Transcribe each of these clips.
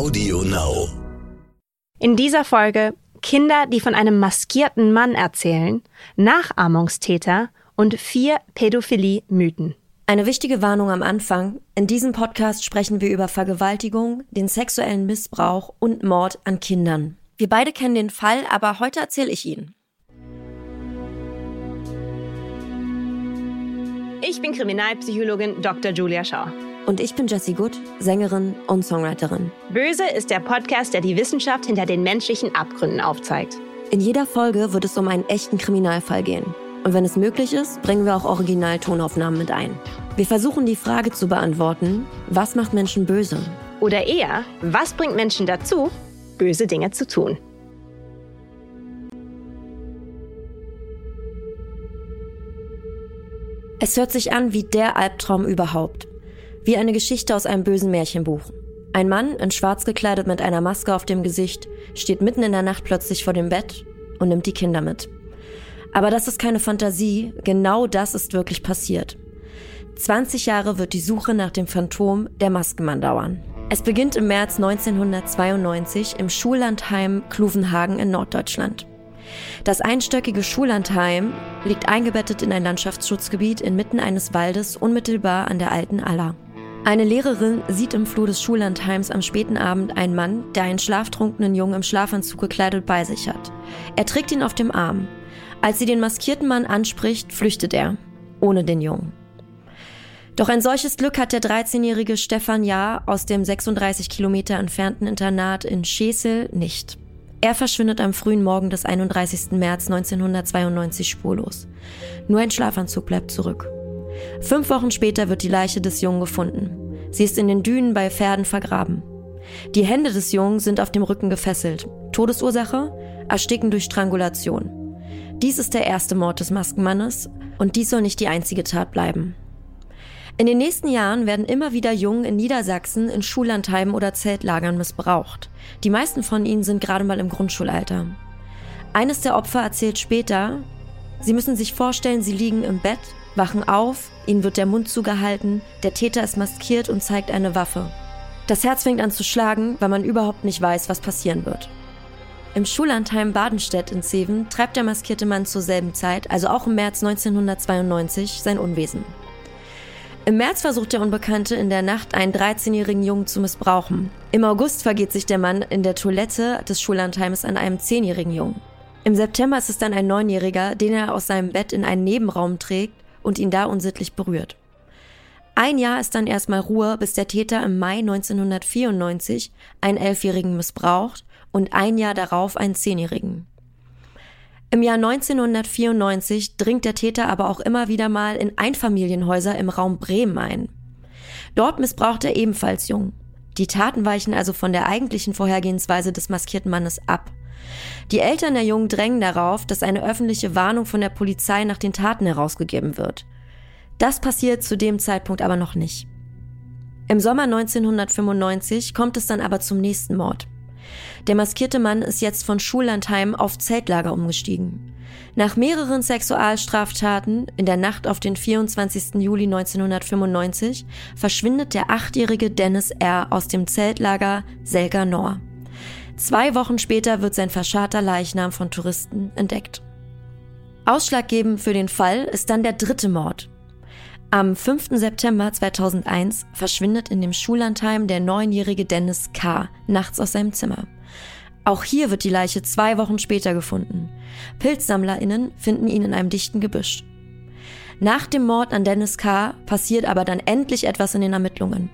Audio Now. In dieser Folge Kinder, die von einem maskierten Mann erzählen, Nachahmungstäter und vier Pädophilie-Mythen. Eine wichtige Warnung am Anfang. In diesem Podcast sprechen wir über Vergewaltigung, den sexuellen Missbrauch und Mord an Kindern. Wir beide kennen den Fall, aber heute erzähle ich ihn. Ich bin Kriminalpsychologin Dr. Julia Schau. Und ich bin Jessie Good, Sängerin und Songwriterin. Böse ist der Podcast, der die Wissenschaft hinter den menschlichen Abgründen aufzeigt. In jeder Folge wird es um einen echten Kriminalfall gehen. Und wenn es möglich ist, bringen wir auch Originaltonaufnahmen mit ein. Wir versuchen die Frage zu beantworten, was macht Menschen böse? Oder eher, was bringt Menschen dazu, böse Dinge zu tun? Es hört sich an wie der Albtraum überhaupt. Wie eine Geschichte aus einem bösen Märchenbuch. Ein Mann, in schwarz gekleidet mit einer Maske auf dem Gesicht, steht mitten in der Nacht plötzlich vor dem Bett und nimmt die Kinder mit. Aber das ist keine Fantasie, genau das ist wirklich passiert. 20 Jahre wird die Suche nach dem Phantom der Maskenmann dauern. Es beginnt im März 1992 im Schullandheim Kluvenhagen in Norddeutschland. Das einstöckige Schullandheim liegt eingebettet in ein Landschaftsschutzgebiet inmitten eines Waldes unmittelbar an der alten Aller. Eine Lehrerin sieht im Flur des Schullandheims am späten Abend einen Mann, der einen schlaftrunkenen Jungen im Schlafanzug gekleidet bei sich hat. Er trägt ihn auf dem Arm. Als sie den maskierten Mann anspricht, flüchtet er, ohne den Jungen. Doch ein solches Glück hat der 13-jährige Stefan Jahr aus dem 36 Kilometer entfernten Internat in Schesel nicht. Er verschwindet am frühen Morgen des 31. März 1992 spurlos. Nur ein Schlafanzug bleibt zurück. Fünf Wochen später wird die Leiche des Jungen gefunden. Sie ist in den Dünen bei Pferden vergraben. Die Hände des Jungen sind auf dem Rücken gefesselt. Todesursache? Ersticken durch Strangulation. Dies ist der erste Mord des Maskenmannes und dies soll nicht die einzige Tat bleiben. In den nächsten Jahren werden immer wieder Jungen in Niedersachsen in Schullandheimen oder Zeltlagern missbraucht. Die meisten von ihnen sind gerade mal im Grundschulalter. Eines der Opfer erzählt später, sie müssen sich vorstellen, sie liegen im Bett, wachen auf, ihnen wird der Mund zugehalten, der Täter ist maskiert und zeigt eine Waffe. Das Herz fängt an zu schlagen, weil man überhaupt nicht weiß, was passieren wird. Im Schullandheim Badenstedt in Zeven treibt der maskierte Mann zur selben Zeit, also auch im März 1992, sein Unwesen. Im März versucht der Unbekannte in der Nacht einen 13-jährigen Jungen zu missbrauchen. Im August vergeht sich der Mann in der Toilette des Schullandheims an einem 10-jährigen Jungen. Im September ist es dann ein Neunjähriger, den er aus seinem Bett in einen Nebenraum trägt und ihn da unsittlich berührt. Ein Jahr ist dann erstmal Ruhe, bis der Täter im Mai 1994 einen Elfjährigen missbraucht und ein Jahr darauf einen Zehnjährigen. Im Jahr 1994 dringt der Täter aber auch immer wieder mal in Einfamilienhäuser im Raum Bremen ein. Dort missbraucht er ebenfalls Jungen. Die Taten weichen also von der eigentlichen Vorhergehensweise des maskierten Mannes ab. Die Eltern der Jungen drängen darauf, dass eine öffentliche Warnung von der Polizei nach den Taten herausgegeben wird. Das passiert zu dem Zeitpunkt aber noch nicht. Im Sommer 1995 kommt es dann aber zum nächsten Mord. Der maskierte Mann ist jetzt von Schullandheim auf Zeltlager umgestiegen. Nach mehreren Sexualstraftaten in der Nacht auf den 24. Juli 1995 verschwindet der achtjährige Dennis R. aus dem Zeltlager Selga Nor. Zwei Wochen später wird sein verscharter Leichnam von Touristen entdeckt. Ausschlaggebend für den Fall ist dann der dritte Mord. Am 5. September 2001 verschwindet in dem Schullandheim der neunjährige Dennis K. nachts aus seinem Zimmer. Auch hier wird die Leiche zwei Wochen später gefunden. PilzsammlerInnen finden ihn in einem dichten Gebüsch. Nach dem Mord an Dennis K. passiert aber dann endlich etwas in den Ermittlungen.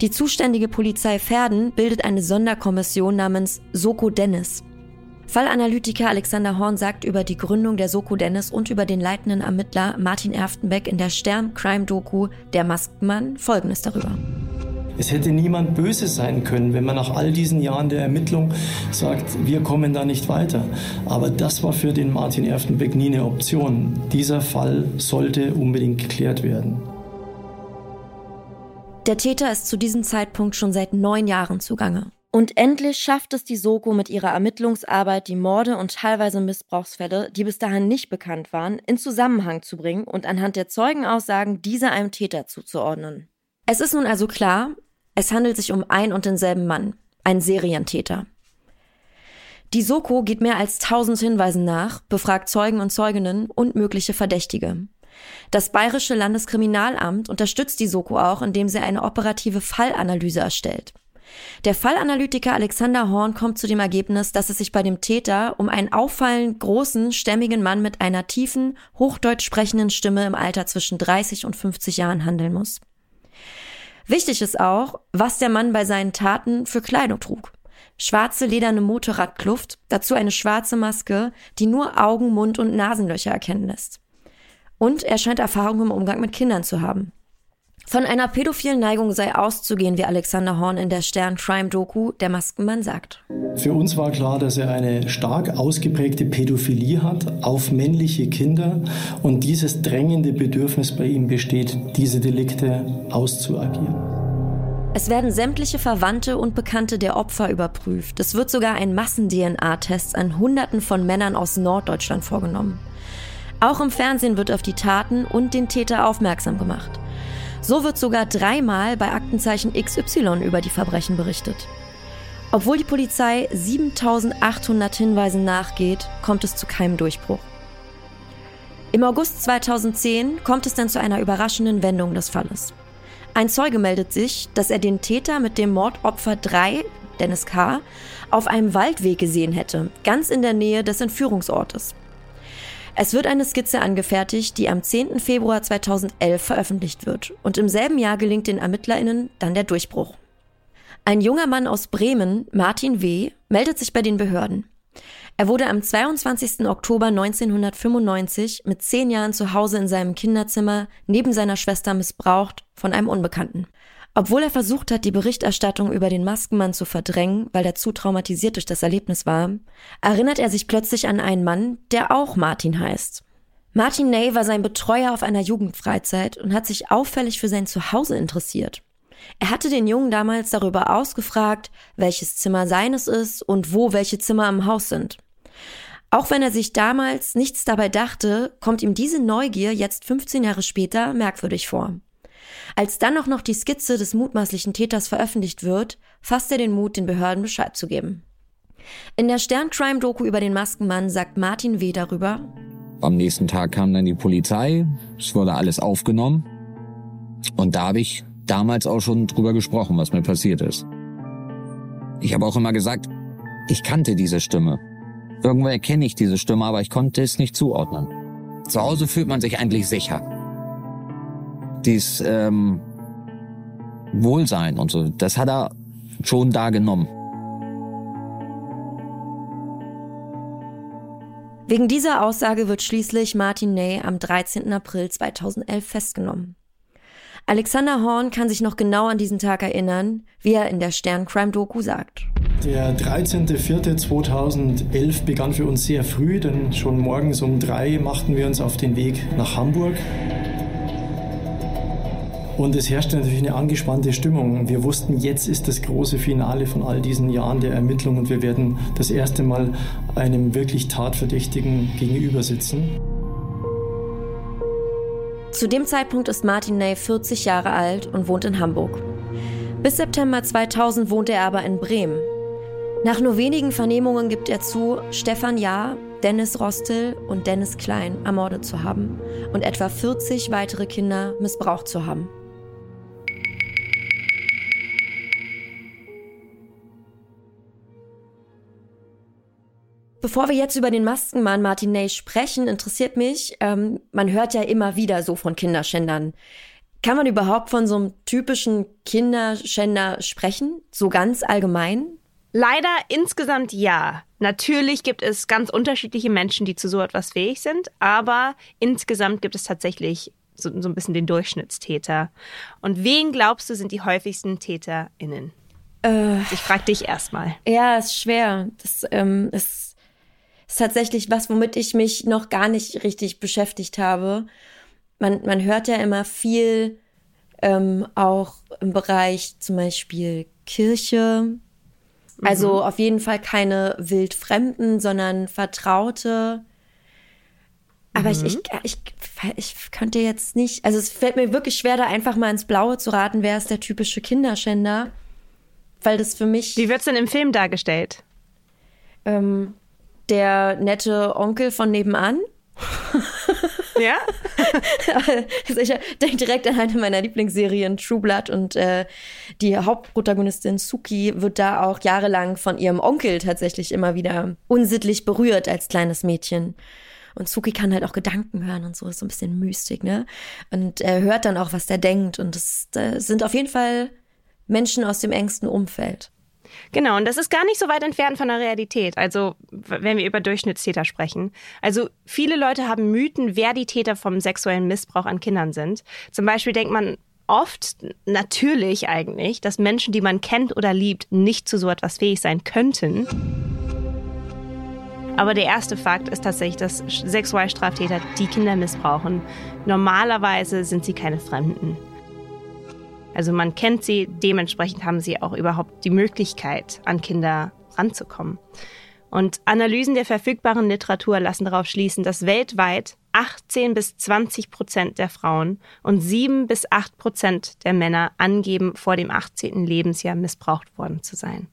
Die zuständige Polizei Verden bildet eine Sonderkommission namens Soko Dennis. Fallanalytiker Alexander Horn sagt über die Gründung der Soko Dennis und über den leitenden Ermittler Martin Erftenbeck in der Stern-Crime-Doku Der Maskenmann folgendes darüber. Es hätte niemand böse sein können, wenn man nach all diesen Jahren der Ermittlung sagt, wir kommen da nicht weiter. Aber das war für den Martin Erftenbeck nie eine Option. Dieser Fall sollte unbedingt geklärt werden. Der Täter ist zu diesem Zeitpunkt schon seit neun Jahren zugange. Und endlich schafft es die Soko mit ihrer Ermittlungsarbeit, die Morde und teilweise Missbrauchsfälle, die bis dahin nicht bekannt waren, in Zusammenhang zu bringen und anhand der Zeugenaussagen diese einem Täter zuzuordnen. Es ist nun also klar, es handelt sich um ein und denselben Mann. ein Serientäter. Die Soko geht mehr als tausend Hinweisen nach, befragt Zeugen und Zeuginnen und mögliche Verdächtige. Das Bayerische Landeskriminalamt unterstützt die Soko auch, indem sie eine operative Fallanalyse erstellt. Der Fallanalytiker Alexander Horn kommt zu dem Ergebnis, dass es sich bei dem Täter um einen auffallend großen, stämmigen Mann mit einer tiefen, hochdeutsch sprechenden Stimme im Alter zwischen 30 und 50 Jahren handeln muss. Wichtig ist auch, was der Mann bei seinen Taten für Kleidung trug schwarze lederne Motorradkluft, dazu eine schwarze Maske, die nur Augen, Mund und Nasenlöcher erkennen lässt. Und er scheint Erfahrung im Umgang mit Kindern zu haben. Von einer pädophilen Neigung sei auszugehen, wie Alexander Horn in der Stern Crime Doku Der Maskenmann sagt. Für uns war klar, dass er eine stark ausgeprägte Pädophilie hat auf männliche Kinder und dieses drängende Bedürfnis bei ihm besteht, diese Delikte auszuagieren. Es werden sämtliche Verwandte und Bekannte der Opfer überprüft. Es wird sogar ein Massen-DNA-Test an Hunderten von Männern aus Norddeutschland vorgenommen. Auch im Fernsehen wird auf die Taten und den Täter aufmerksam gemacht. So wird sogar dreimal bei Aktenzeichen XY über die Verbrechen berichtet. Obwohl die Polizei 7800 Hinweisen nachgeht, kommt es zu keinem Durchbruch. Im August 2010 kommt es dann zu einer überraschenden Wendung des Falles. Ein Zeuge meldet sich, dass er den Täter mit dem Mordopfer 3, Dennis K., auf einem Waldweg gesehen hätte, ganz in der Nähe des Entführungsortes. Es wird eine Skizze angefertigt, die am 10. Februar 2011 veröffentlicht wird. Und im selben Jahr gelingt den ErmittlerInnen dann der Durchbruch. Ein junger Mann aus Bremen, Martin W., meldet sich bei den Behörden. Er wurde am 22. Oktober 1995 mit zehn Jahren zu Hause in seinem Kinderzimmer neben seiner Schwester missbraucht von einem Unbekannten. Obwohl er versucht hat, die Berichterstattung über den Maskenmann zu verdrängen, weil er zu traumatisiert durch das Erlebnis war, erinnert er sich plötzlich an einen Mann, der auch Martin heißt. Martin Ney war sein Betreuer auf einer Jugendfreizeit und hat sich auffällig für sein Zuhause interessiert. Er hatte den Jungen damals darüber ausgefragt, welches Zimmer seines ist und wo welche Zimmer im Haus sind. Auch wenn er sich damals nichts dabei dachte, kommt ihm diese Neugier jetzt 15 Jahre später merkwürdig vor. Als dann auch noch die Skizze des mutmaßlichen Täters veröffentlicht wird, fasst er den Mut, den Behörden Bescheid zu geben. In der Stern-Crime-Doku über den Maskenmann sagt Martin W. darüber, am nächsten Tag kam dann die Polizei, es wurde alles aufgenommen und da habe ich damals auch schon drüber gesprochen, was mir passiert ist. Ich habe auch immer gesagt, ich kannte diese Stimme. Irgendwo erkenne ich diese Stimme, aber ich konnte es nicht zuordnen. Zu Hause fühlt man sich eigentlich sicher. Dies ähm, Wohlsein und so, das hat er schon da genommen. Wegen dieser Aussage wird schließlich Martin Ney am 13. April 2011 festgenommen. Alexander Horn kann sich noch genau an diesen Tag erinnern, wie er in der Stern-Crime-Doku sagt. Der 13.04.2011 begann für uns sehr früh, denn schon morgens um drei machten wir uns auf den Weg nach Hamburg. Und es herrschte natürlich eine angespannte Stimmung. Wir wussten, jetzt ist das große Finale von all diesen Jahren der Ermittlung und wir werden das erste Mal einem wirklich Tatverdächtigen gegenüber sitzen. Zu dem Zeitpunkt ist Martin Ney 40 Jahre alt und wohnt in Hamburg. Bis September 2000 wohnt er aber in Bremen. Nach nur wenigen Vernehmungen gibt er zu, Stefan Jahr, Dennis Rostel und Dennis Klein ermordet zu haben und etwa 40 weitere Kinder missbraucht zu haben. Bevor wir jetzt über den Maskenmann Martin Ney sprechen, interessiert mich, ähm, man hört ja immer wieder so von Kinderschändern. Kann man überhaupt von so einem typischen Kinderschänder sprechen? So ganz allgemein? Leider insgesamt ja. Natürlich gibt es ganz unterschiedliche Menschen, die zu so etwas fähig sind, aber insgesamt gibt es tatsächlich so, so ein bisschen den Durchschnittstäter. Und wen glaubst du sind die häufigsten TäterInnen? Äh, ich frage dich erstmal. Ja, ist schwer. Das ähm, ist ist tatsächlich was, womit ich mich noch gar nicht richtig beschäftigt habe. Man, man hört ja immer viel ähm, auch im Bereich zum Beispiel Kirche. Also mhm. auf jeden Fall keine wildfremden, sondern Vertraute. Aber mhm. ich, ich, ich, ich könnte jetzt nicht, also es fällt mir wirklich schwer, da einfach mal ins Blaue zu raten, wer ist der typische Kinderschänder. weil das für mich. Wie wird's denn im Film dargestellt? Ähm, der nette Onkel von nebenan. Ja? also ich denke direkt an eine meiner Lieblingsserien, True Blood. Und äh, die Hauptprotagonistin Suki wird da auch jahrelang von ihrem Onkel tatsächlich immer wieder unsittlich berührt als kleines Mädchen. Und Suki kann halt auch Gedanken hören und so, ist so ein bisschen Mystik, ne? Und er hört dann auch, was der denkt. Und das, das sind auf jeden Fall Menschen aus dem engsten Umfeld. Genau, und das ist gar nicht so weit entfernt von der Realität. Also, wenn wir über Durchschnittstäter sprechen. Also, viele Leute haben Mythen, wer die Täter vom sexuellen Missbrauch an Kindern sind. Zum Beispiel denkt man oft, natürlich eigentlich, dass Menschen, die man kennt oder liebt, nicht zu so etwas fähig sein könnten. Aber der erste Fakt ist tatsächlich, dass Sexualstraftäter die Kinder missbrauchen. Normalerweise sind sie keine Fremden. Also man kennt sie, dementsprechend haben sie auch überhaupt die Möglichkeit, an Kinder ranzukommen. Und Analysen der verfügbaren Literatur lassen darauf schließen, dass weltweit 18 bis 20 Prozent der Frauen und 7 bis 8 Prozent der Männer angeben, vor dem 18. Lebensjahr missbraucht worden zu sein.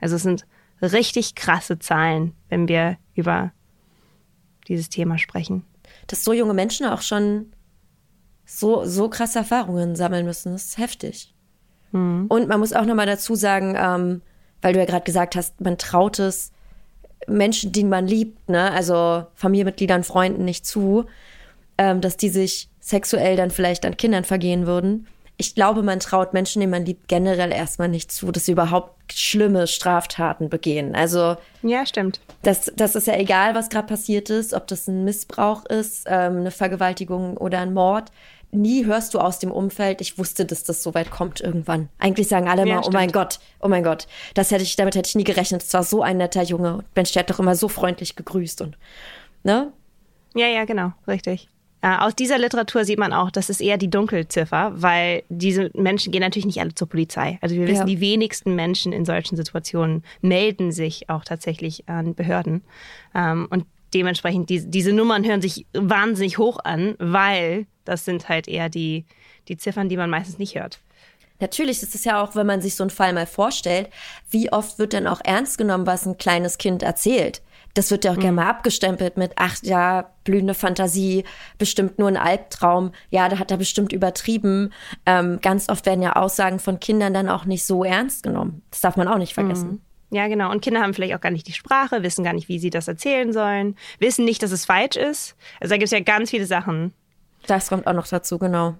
Also es sind richtig krasse Zahlen, wenn wir über dieses Thema sprechen. Dass so junge Menschen auch schon so, so krasse Erfahrungen sammeln müssen. Das ist heftig. Mhm. Und man muss auch nochmal dazu sagen, ähm, weil du ja gerade gesagt hast, man traut es Menschen, die man liebt, ne, also Familienmitgliedern, Freunden nicht zu, ähm, dass die sich sexuell dann vielleicht an Kindern vergehen würden. Ich glaube, man traut Menschen, die man liebt, generell erstmal nicht zu, dass sie überhaupt schlimme Straftaten begehen. Also ja, stimmt. Das, das ist ja egal, was gerade passiert ist, ob das ein Missbrauch ist, ähm, eine Vergewaltigung oder ein Mord nie hörst du aus dem Umfeld, ich wusste, dass das so weit kommt irgendwann. Eigentlich sagen alle ja, mal, oh mein Gott, oh mein Gott, das hätte ich, damit hätte ich nie gerechnet. Es war so ein netter Junge. Mensch, der hat doch immer so freundlich gegrüßt und, ne? Ja, ja, genau, richtig. Äh, aus dieser Literatur sieht man auch, das ist eher die Dunkelziffer, weil diese Menschen gehen natürlich nicht alle zur Polizei. Also wir wissen, ja. die wenigsten Menschen in solchen Situationen melden sich auch tatsächlich an Behörden. Ähm, und dementsprechend, die, diese Nummern hören sich wahnsinnig hoch an, weil das sind halt eher die, die Ziffern, die man meistens nicht hört. Natürlich ist es ja auch, wenn man sich so einen Fall mal vorstellt, wie oft wird denn auch ernst genommen, was ein kleines Kind erzählt? Das wird ja auch mhm. gerne mal abgestempelt mit, ach ja, blühende Fantasie, bestimmt nur ein Albtraum, ja, da hat er bestimmt übertrieben. Ähm, ganz oft werden ja Aussagen von Kindern dann auch nicht so ernst genommen. Das darf man auch nicht vergessen. Mhm. Ja, genau. Und Kinder haben vielleicht auch gar nicht die Sprache, wissen gar nicht, wie sie das erzählen sollen, wissen nicht, dass es falsch ist. Also da gibt es ja ganz viele Sachen. Das kommt auch noch dazu, genau.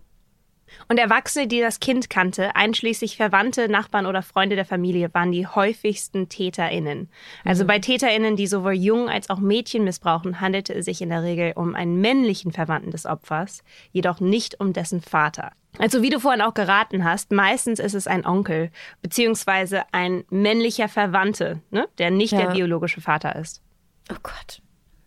Und Erwachsene, die das Kind kannte, einschließlich Verwandte, Nachbarn oder Freunde der Familie, waren die häufigsten TäterInnen. Also mhm. bei TäterInnen, die sowohl Jungen als auch Mädchen missbrauchen, handelte es sich in der Regel um einen männlichen Verwandten des Opfers, jedoch nicht um dessen Vater. Also wie du vorhin auch geraten hast, meistens ist es ein Onkel, beziehungsweise ein männlicher Verwandte, ne, der nicht ja. der biologische Vater ist. Oh Gott,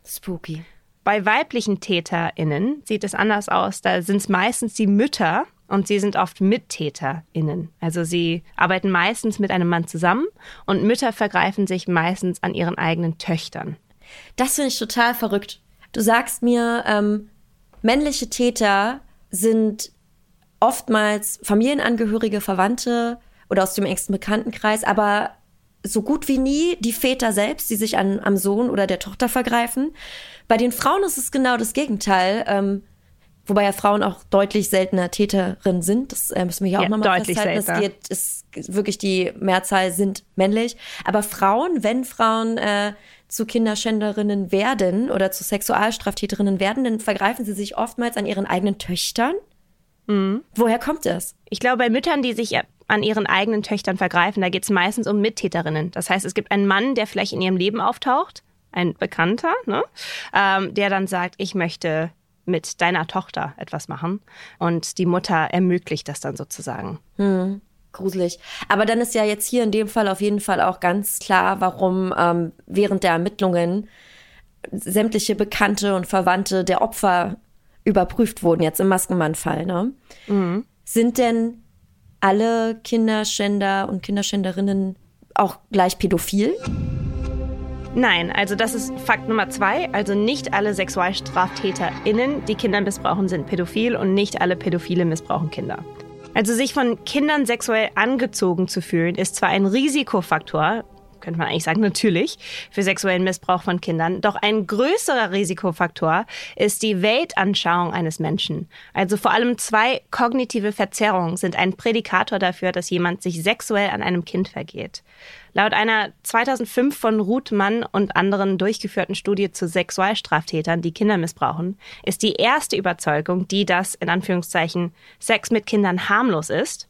spooky. Bei weiblichen TäterInnen sieht es anders aus. Da sind es meistens die Mütter und sie sind oft MittäterInnen. Also sie arbeiten meistens mit einem Mann zusammen und Mütter vergreifen sich meistens an ihren eigenen Töchtern. Das finde ich total verrückt. Du sagst mir, ähm, männliche Täter sind oftmals Familienangehörige, Verwandte oder aus dem engsten Bekanntenkreis, aber so gut wie nie die Väter selbst, die sich an, am Sohn oder der Tochter vergreifen. Bei den Frauen ist es genau das Gegenteil. Ähm, wobei ja Frauen auch deutlich seltener Täterinnen sind. Das äh, müssen wir hier ja, auch nochmal festhalten. Es geht, ist wirklich die Mehrzahl sind männlich. Aber Frauen, wenn Frauen äh, zu Kinderschänderinnen werden oder zu Sexualstraftäterinnen werden, dann vergreifen sie sich oftmals an ihren eigenen Töchtern. Mhm. Woher kommt das? Ich glaube, bei Müttern, die sich an ihren eigenen Töchtern vergreifen. Da geht es meistens um Mittäterinnen. Das heißt, es gibt einen Mann, der vielleicht in ihrem Leben auftaucht, ein Bekannter, ne? ähm, der dann sagt, ich möchte mit deiner Tochter etwas machen. Und die Mutter ermöglicht das dann sozusagen. Hm, gruselig. Aber dann ist ja jetzt hier in dem Fall auf jeden Fall auch ganz klar, warum ähm, während der Ermittlungen sämtliche Bekannte und Verwandte der Opfer überprüft wurden, jetzt im Maskenmann-Fall. Ne? Mhm. Sind denn alle Kinderschänder und Kinderschänderinnen auch gleich pädophil? Nein, also das ist Fakt Nummer zwei. Also nicht alle SexualstraftäterInnen, die Kinder missbrauchen, sind pädophil und nicht alle Pädophile missbrauchen Kinder. Also sich von Kindern sexuell angezogen zu fühlen, ist zwar ein Risikofaktor, könnte man eigentlich sagen, natürlich, für sexuellen Missbrauch von Kindern. Doch ein größerer Risikofaktor ist die Weltanschauung eines Menschen. Also vor allem zwei kognitive Verzerrungen sind ein Prädikator dafür, dass jemand sich sexuell an einem Kind vergeht. Laut einer 2005 von Ruth Mann und anderen durchgeführten Studie zu Sexualstraftätern, die Kinder missbrauchen, ist die erste Überzeugung, die das in Anführungszeichen Sex mit Kindern harmlos ist.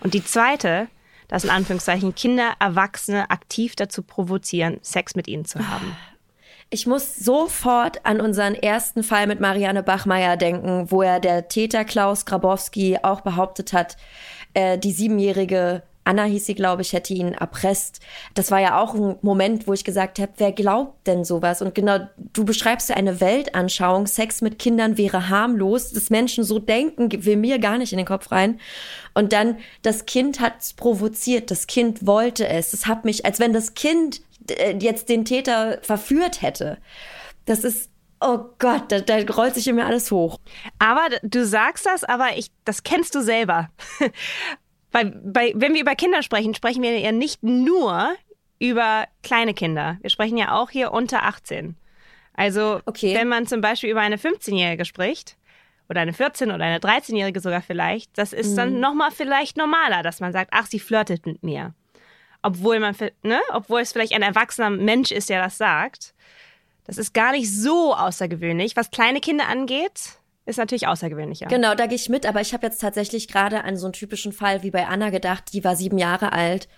Und die zweite, dass in Anführungszeichen Kinder, Erwachsene aktiv dazu provozieren, Sex mit ihnen zu haben. Ich muss sofort an unseren ersten Fall mit Marianne Bachmeier denken, wo er der Täter Klaus Grabowski auch behauptet hat, äh, die siebenjährige Anna hieß sie, glaube ich, hätte ihn erpresst. Das war ja auch ein Moment, wo ich gesagt habe, wer glaubt denn sowas? Und genau, du beschreibst ja eine Weltanschauung, Sex mit Kindern wäre harmlos, dass Menschen so denken, will mir gar nicht in den Kopf rein. Und dann, das Kind hat es provoziert, das Kind wollte es. Das hat mich, als wenn das Kind äh, jetzt den Täter verführt hätte. Das ist Oh Gott, da, da rollt sich in mir alles hoch. Aber du sagst das, aber ich, das kennst du selber. Weil bei, wenn wir über Kinder sprechen, sprechen wir ja nicht nur über kleine Kinder. Wir sprechen ja auch hier unter 18. Also okay. wenn man zum Beispiel über eine 15-Jährige spricht, oder eine 14- oder eine 13-Jährige sogar vielleicht, das ist mhm. dann nochmal vielleicht normaler, dass man sagt, ach, sie flirtet mit mir. Obwohl man, ne, obwohl es vielleicht ein erwachsener Mensch ist, der das sagt. Das ist gar nicht so außergewöhnlich. Was kleine Kinder angeht, ist natürlich außergewöhnlicher. Genau, da gehe ich mit, aber ich habe jetzt tatsächlich gerade an so einen typischen Fall wie bei Anna gedacht, die war sieben Jahre alt.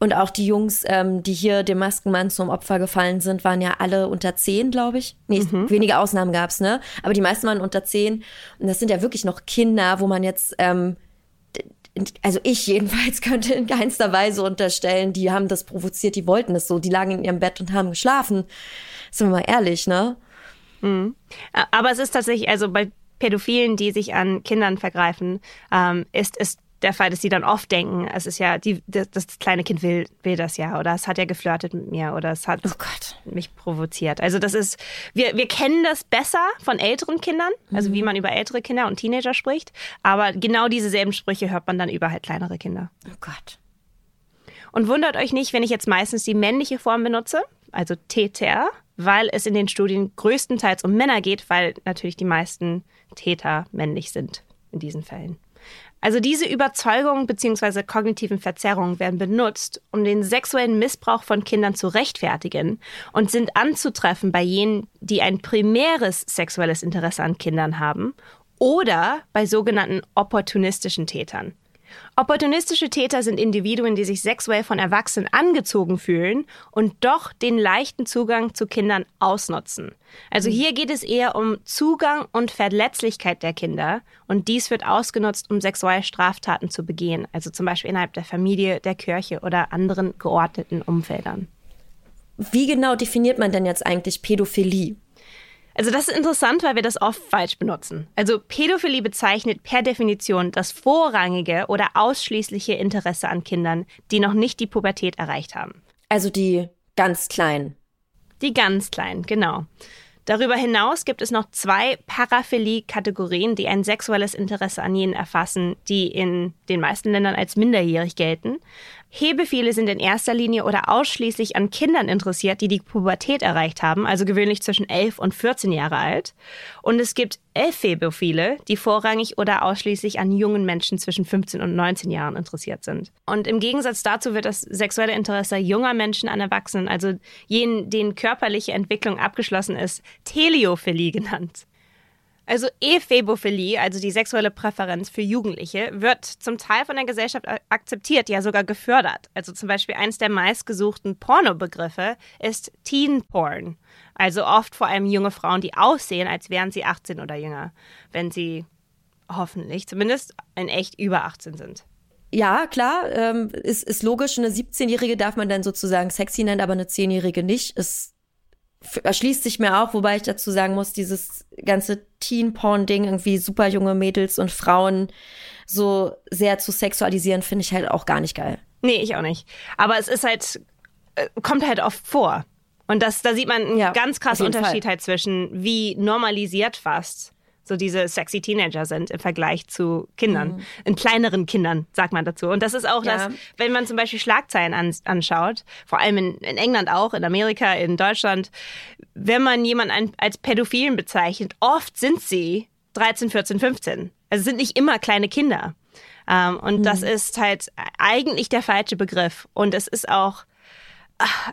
Und auch die Jungs, ähm, die hier dem Maskenmann zum Opfer gefallen sind, waren ja alle unter zehn, glaube ich. Nee, mhm. wenige Ausnahmen gab's, ne? Aber die meisten waren unter zehn. Und das sind ja wirklich noch Kinder, wo man jetzt, ähm, also ich jedenfalls könnte in keinster Weise unterstellen, die haben das provoziert, die wollten es so, die lagen in ihrem Bett und haben geschlafen. Sind wir mal ehrlich, ne? Mhm. Aber es ist tatsächlich, also bei Pädophilen, die sich an Kindern vergreifen, ähm, ist es der Fall, dass sie dann oft denken, es ist ja, die, das, das, kleine Kind will, will das ja oder es hat ja geflirtet mit mir oder es hat oh mich provoziert. Also das ist, wir, wir kennen das besser von älteren Kindern, also mhm. wie man über ältere Kinder und Teenager spricht, aber genau diese selben Sprüche hört man dann über halt kleinere Kinder. Oh Gott. Und wundert euch nicht, wenn ich jetzt meistens die männliche Form benutze, also TTR, weil es in den Studien größtenteils um Männer geht, weil natürlich die meisten Täter männlich sind in diesen Fällen. Also diese Überzeugungen bzw. kognitiven Verzerrungen werden benutzt, um den sexuellen Missbrauch von Kindern zu rechtfertigen und sind anzutreffen bei jenen, die ein primäres sexuelles Interesse an Kindern haben oder bei sogenannten opportunistischen Tätern. Opportunistische Täter sind Individuen, die sich sexuell von Erwachsenen angezogen fühlen und doch den leichten Zugang zu Kindern ausnutzen. Also hier geht es eher um Zugang und Verletzlichkeit der Kinder und dies wird ausgenutzt, um Sexualstraftaten zu begehen, also zum Beispiel innerhalb der Familie, der Kirche oder anderen geordneten Umfeldern. Wie genau definiert man denn jetzt eigentlich Pädophilie? Also das ist interessant, weil wir das oft falsch benutzen. Also Pädophilie bezeichnet per Definition das vorrangige oder ausschließliche Interesse an Kindern, die noch nicht die Pubertät erreicht haben. Also die ganz kleinen. Die ganz kleinen, genau. Darüber hinaus gibt es noch zwei Paraphilie-Kategorien, die ein sexuelles Interesse an jenen erfassen, die in den meisten Ländern als minderjährig gelten. Hebefehle sind in erster Linie oder ausschließlich an Kindern interessiert, die die Pubertät erreicht haben, also gewöhnlich zwischen 11 und 14 Jahre alt. Und es gibt Ephebophile, die vorrangig oder ausschließlich an jungen Menschen zwischen 15 und 19 Jahren interessiert sind. Und im Gegensatz dazu wird das sexuelle Interesse junger Menschen an Erwachsenen, also jenen, denen körperliche Entwicklung abgeschlossen ist, Teleophilie genannt. Also Ephebophilie, also die sexuelle Präferenz für Jugendliche, wird zum Teil von der Gesellschaft akzeptiert, ja sogar gefördert. Also zum Beispiel eines der meistgesuchten Pornobegriffe ist Teen Porn. Also oft vor allem junge Frauen, die aussehen, als wären sie 18 oder jünger, wenn sie hoffentlich zumindest in echt über 18 sind. Ja, klar, ähm, ist, ist logisch. Eine 17-Jährige darf man dann sozusagen sexy nennen, aber eine 10-Jährige nicht. Ist erschließt sich mir auch, wobei ich dazu sagen muss, dieses ganze Teen-Porn-Ding, irgendwie super junge Mädels und Frauen so sehr zu sexualisieren, finde ich halt auch gar nicht geil. Nee, ich auch nicht. Aber es ist halt, äh, kommt halt oft vor. Und das, da sieht man einen ja, ganz krassen Unterschied Fall. halt zwischen, wie normalisiert fast so diese sexy Teenager sind im Vergleich zu Kindern, mhm. in kleineren Kindern, sagt man dazu. Und das ist auch ja. das, wenn man zum Beispiel Schlagzeilen an, anschaut, vor allem in, in, England auch, in Amerika, in Deutschland, wenn man jemanden als Pädophilen bezeichnet, oft sind sie 13, 14, 15. Also sind nicht immer kleine Kinder. Ähm, und mhm. das ist halt eigentlich der falsche Begriff. Und es ist auch ach,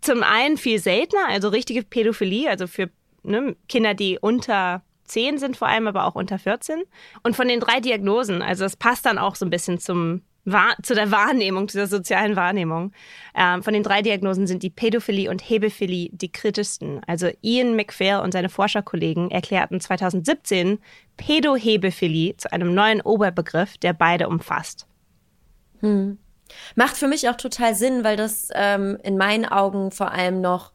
zum einen viel seltener, also richtige Pädophilie, also für ne, Kinder, die unter 10 sind vor allem, aber auch unter 14. Und von den drei Diagnosen, also es passt dann auch so ein bisschen zum zu der Wahrnehmung, zu der sozialen Wahrnehmung. Ähm, von den drei Diagnosen sind die Pädophilie und Hebephilie die kritischsten. Also Ian McPhail und seine Forscherkollegen erklärten 2017 Pädohebephilie zu einem neuen Oberbegriff, der beide umfasst. Hm. Macht für mich auch total Sinn, weil das ähm, in meinen Augen vor allem noch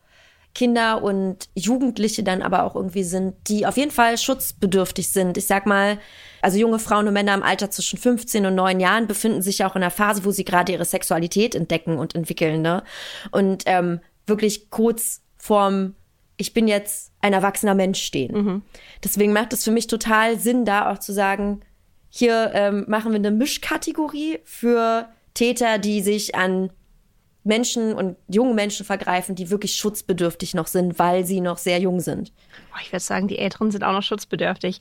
Kinder und Jugendliche dann aber auch irgendwie sind, die auf jeden Fall schutzbedürftig sind. Ich sag mal, also junge Frauen und Männer im Alter zwischen 15 und 9 Jahren befinden sich auch in einer Phase, wo sie gerade ihre Sexualität entdecken und entwickeln. Ne? Und ähm, wirklich kurz vorm ich bin jetzt ein erwachsener Mensch stehen. Mhm. Deswegen macht es für mich total Sinn, da auch zu sagen, hier ähm, machen wir eine Mischkategorie für Täter, die sich an Menschen und junge Menschen vergreifen, die wirklich schutzbedürftig noch sind, weil sie noch sehr jung sind. Ich würde sagen, die Älteren sind auch noch schutzbedürftig,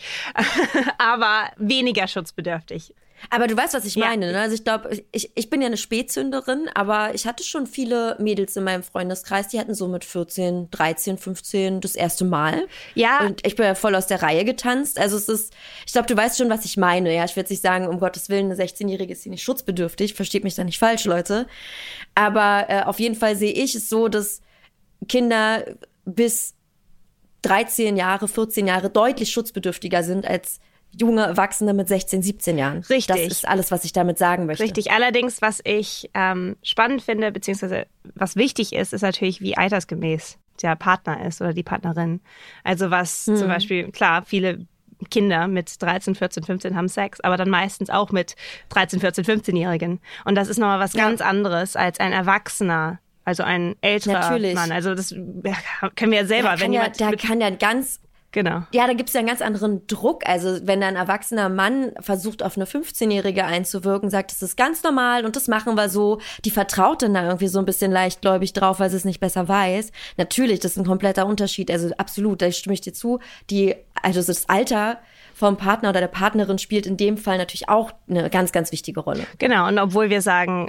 aber weniger schutzbedürftig. Aber du weißt, was ich meine. Ja. Ne? Also ich glaube, ich, ich bin ja eine Spätzünderin, aber ich hatte schon viele Mädels in meinem Freundeskreis, die hatten so mit 14, 13, 15 das erste Mal. Ja. Und ich bin ja voll aus der Reihe getanzt. Also es ist, ich glaube, du weißt schon, was ich meine. Ja, ich würde nicht sagen, um Gottes Willen, eine 16-Jährige ist hier nicht schutzbedürftig. Versteht mich da nicht falsch, Leute. Aber äh, auf jeden Fall sehe ich es so, dass Kinder bis 13 Jahre, 14 Jahre deutlich schutzbedürftiger sind als junge Erwachsene mit 16, 17 Jahren. Richtig. Das ist alles, was ich damit sagen möchte. Richtig. Allerdings, was ich ähm, spannend finde, beziehungsweise was wichtig ist, ist natürlich, wie altersgemäß der Partner ist oder die Partnerin. Also was hm. zum Beispiel, klar, viele Kinder mit 13, 14, 15 haben Sex, aber dann meistens auch mit 13, 14, 15-Jährigen. Und das ist nochmal was ja. ganz anderes als ein Erwachsener, also ein älterer Natürlich. Mann. Also das können wir ja selber. Der wenn ja, der kann ja ganz Genau. Ja, da gibt es ja einen ganz anderen Druck. Also wenn ein erwachsener Mann versucht, auf eine 15-Jährige einzuwirken, sagt, das ist ganz normal und das machen wir so, die vertraut dann da irgendwie so ein bisschen leichtgläubig drauf, weil sie es nicht besser weiß. Natürlich, das ist ein kompletter Unterschied. Also absolut, da stimme ich dir zu. Die, also das Alter vom Partner oder der Partnerin spielt in dem Fall natürlich auch eine ganz, ganz wichtige Rolle. Genau, und obwohl wir sagen,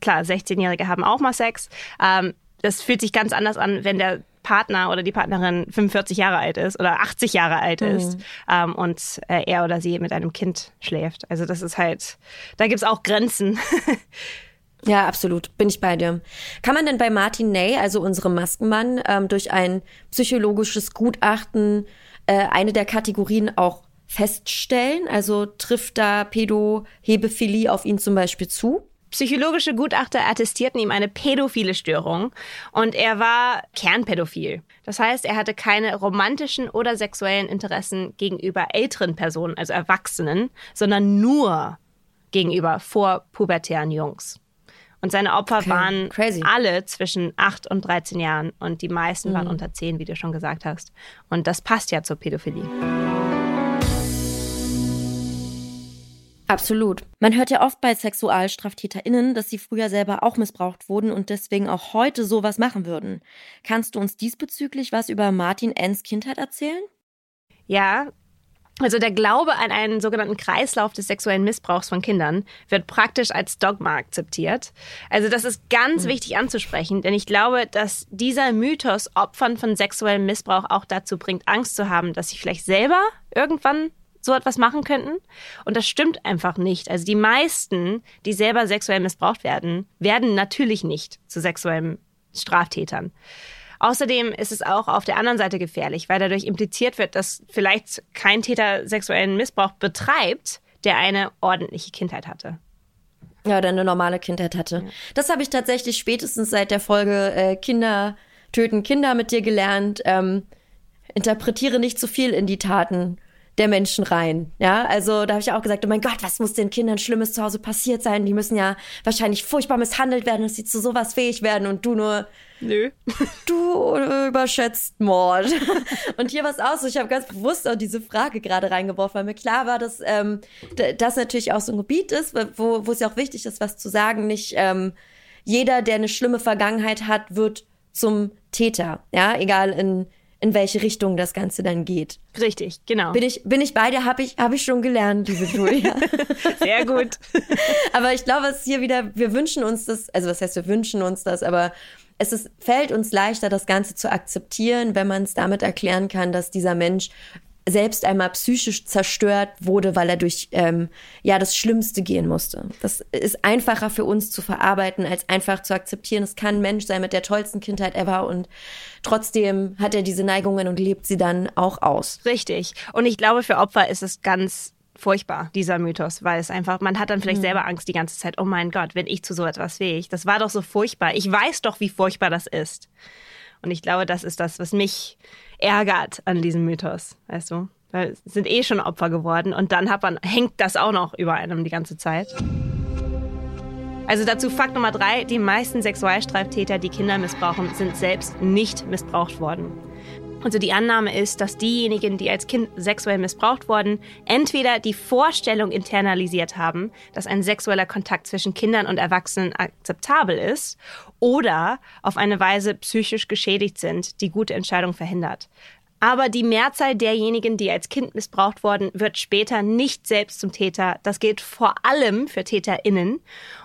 klar, 16-Jährige haben auch mal Sex, ähm, das fühlt sich ganz anders an, wenn der Partner oder die Partnerin 45 Jahre alt ist oder 80 Jahre alt mhm. ist ähm, und äh, er oder sie mit einem Kind schläft. Also das ist halt, da gibt's auch Grenzen. Ja, absolut. Bin ich bei dir. Kann man denn bei Martin Ney, also unserem Maskenmann, ähm, durch ein psychologisches Gutachten äh, eine der Kategorien auch feststellen? Also trifft da Pädohebephilie auf ihn zum Beispiel zu? Psychologische Gutachter attestierten ihm eine pädophile Störung und er war kernpädophil. Das heißt, er hatte keine romantischen oder sexuellen Interessen gegenüber älteren Personen, also Erwachsenen, sondern nur gegenüber vorpubertären Jungs. Und seine Opfer okay. waren Crazy. alle zwischen 8 und 13 Jahren und die meisten mhm. waren unter 10, wie du schon gesagt hast. Und das passt ja zur Pädophilie. Absolut. Man hört ja oft bei SexualstraftäterInnen, dass sie früher selber auch missbraucht wurden und deswegen auch heute sowas machen würden. Kannst du uns diesbezüglich was über Martin N.'s Kindheit erzählen? Ja, also der Glaube an einen sogenannten Kreislauf des sexuellen Missbrauchs von Kindern wird praktisch als Dogma akzeptiert. Also das ist ganz mhm. wichtig anzusprechen, denn ich glaube, dass dieser Mythos Opfern von sexuellem Missbrauch auch dazu bringt, Angst zu haben, dass sie vielleicht selber irgendwann so etwas machen könnten. Und das stimmt einfach nicht. Also die meisten, die selber sexuell missbraucht werden, werden natürlich nicht zu sexuellen Straftätern. Außerdem ist es auch auf der anderen Seite gefährlich, weil dadurch impliziert wird, dass vielleicht kein Täter sexuellen Missbrauch betreibt, der eine ordentliche Kindheit hatte. Ja, oder eine normale Kindheit hatte. Ja. Das habe ich tatsächlich spätestens seit der Folge äh, Kinder töten Kinder mit dir gelernt. Ähm, interpretiere nicht zu viel in die Taten der Menschen rein. Ja, also da habe ich auch gesagt, oh mein Gott, was muss den Kindern Schlimmes zu Hause passiert sein? Die müssen ja wahrscheinlich furchtbar misshandelt werden, dass sie zu sowas fähig werden und du nur. Nö. Du überschätzt Mord. Und hier war es auch so. Ich habe ganz bewusst auch diese Frage gerade reingeworfen, weil mir klar war, dass ähm, das natürlich auch so ein Gebiet ist, wo, wo es ja auch wichtig ist, was zu sagen. Nicht ähm, jeder, der eine schlimme Vergangenheit hat, wird zum Täter. Ja, egal in in welche Richtung das Ganze dann geht. Richtig, genau. Bin ich, bin ich bei dir, habe ich, hab ich schon gelernt, liebe Julia. Sehr gut. aber ich glaube, es ist hier wieder, wir wünschen uns das, also was heißt, wir wünschen uns das, aber es ist, fällt uns leichter, das Ganze zu akzeptieren, wenn man es damit erklären kann, dass dieser Mensch selbst einmal psychisch zerstört wurde, weil er durch ähm, ja das Schlimmste gehen musste. Das ist einfacher für uns zu verarbeiten, als einfach zu akzeptieren. Es kann ein Mensch sein mit der tollsten Kindheit ever und trotzdem hat er diese Neigungen und lebt sie dann auch aus. Richtig. Und ich glaube, für Opfer ist es ganz furchtbar, dieser Mythos, weil es einfach, man hat dann vielleicht mhm. selber Angst die ganze Zeit, oh mein Gott, wenn ich zu so etwas fähig, das war doch so furchtbar. Ich weiß doch, wie furchtbar das ist. Und ich glaube, das ist das, was mich ärgert an diesem Mythos, weißt du? Weil sind eh schon Opfer geworden und dann man, hängt das auch noch über einem die ganze Zeit. Also dazu Fakt Nummer drei, die meisten Sexualstraftäter, die Kinder missbrauchen, sind selbst nicht missbraucht worden. Also die Annahme ist, dass diejenigen, die als Kind sexuell missbraucht wurden, entweder die Vorstellung internalisiert haben, dass ein sexueller Kontakt zwischen Kindern und Erwachsenen akzeptabel ist, oder auf eine Weise psychisch geschädigt sind, die gute Entscheidung verhindert. Aber die Mehrzahl derjenigen, die als Kind missbraucht wurden, wird später nicht selbst zum Täter. Das gilt vor allem für TäterInnen.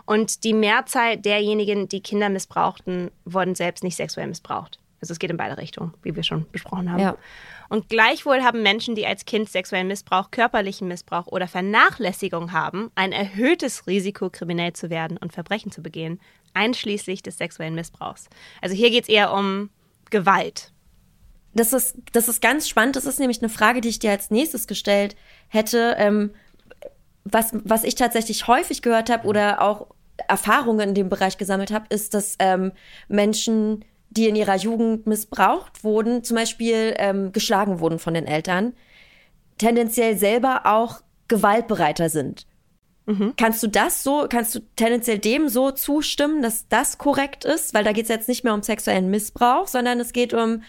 Und die Mehrzahl derjenigen, die Kinder missbrauchten, wurden selbst nicht sexuell missbraucht. Also es geht in beide Richtungen, wie wir schon besprochen haben. Ja. Und gleichwohl haben Menschen, die als Kind sexuellen Missbrauch, körperlichen Missbrauch oder Vernachlässigung haben, ein erhöhtes Risiko, kriminell zu werden und Verbrechen zu begehen, einschließlich des sexuellen Missbrauchs. Also hier geht es eher um Gewalt. Das ist, das ist ganz spannend. Das ist nämlich eine Frage, die ich dir als nächstes gestellt hätte. Ähm, was, was ich tatsächlich häufig gehört habe oder auch Erfahrungen in dem Bereich gesammelt habe, ist, dass ähm, Menschen die in ihrer Jugend missbraucht wurden, zum Beispiel ähm, geschlagen wurden von den Eltern, tendenziell selber auch gewaltbereiter sind. Mhm. Kannst du das so, kannst du tendenziell dem so zustimmen, dass das korrekt ist? Weil da geht es jetzt nicht mehr um sexuellen Missbrauch, sondern es geht um,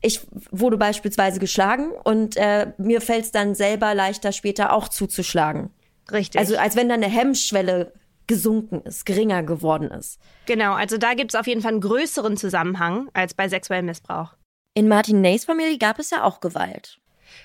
ich wurde beispielsweise geschlagen und äh, mir fällt es dann selber leichter, später auch zuzuschlagen. Richtig. Also als wenn da eine Hemmschwelle gesunken ist, geringer geworden ist. Genau, also da gibt es auf jeden Fall einen größeren Zusammenhang als bei sexuellem Missbrauch. In Martin Nays Familie gab es ja auch Gewalt.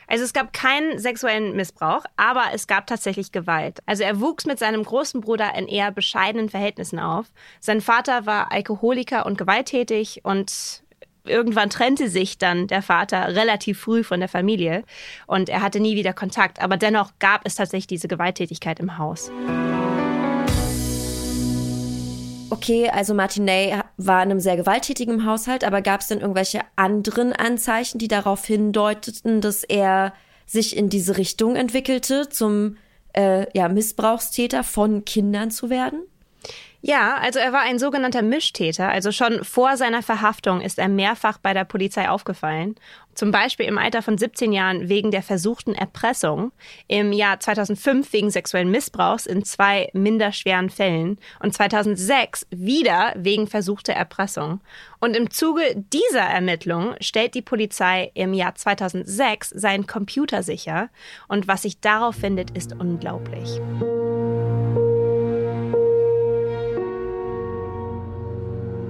Also es gab keinen sexuellen Missbrauch, aber es gab tatsächlich Gewalt. Also er wuchs mit seinem großen Bruder in eher bescheidenen Verhältnissen auf. Sein Vater war Alkoholiker und gewalttätig und irgendwann trennte sich dann der Vater relativ früh von der Familie und er hatte nie wieder Kontakt. Aber dennoch gab es tatsächlich diese Gewalttätigkeit im Haus okay, also Martinet war in einem sehr gewalttätigen Haushalt, aber gab es denn irgendwelche anderen Anzeichen, die darauf hindeuteten, dass er sich in diese Richtung entwickelte, zum äh, ja, Missbrauchstäter von Kindern zu werden? Ja, also er war ein sogenannter Mischtäter. Also schon vor seiner Verhaftung ist er mehrfach bei der Polizei aufgefallen. Zum Beispiel im Alter von 17 Jahren wegen der versuchten Erpressung, im Jahr 2005 wegen sexuellen Missbrauchs in zwei minder schweren Fällen und 2006 wieder wegen versuchter Erpressung. Und im Zuge dieser Ermittlung stellt die Polizei im Jahr 2006 seinen Computer sicher. Und was sich darauf findet, ist unglaublich.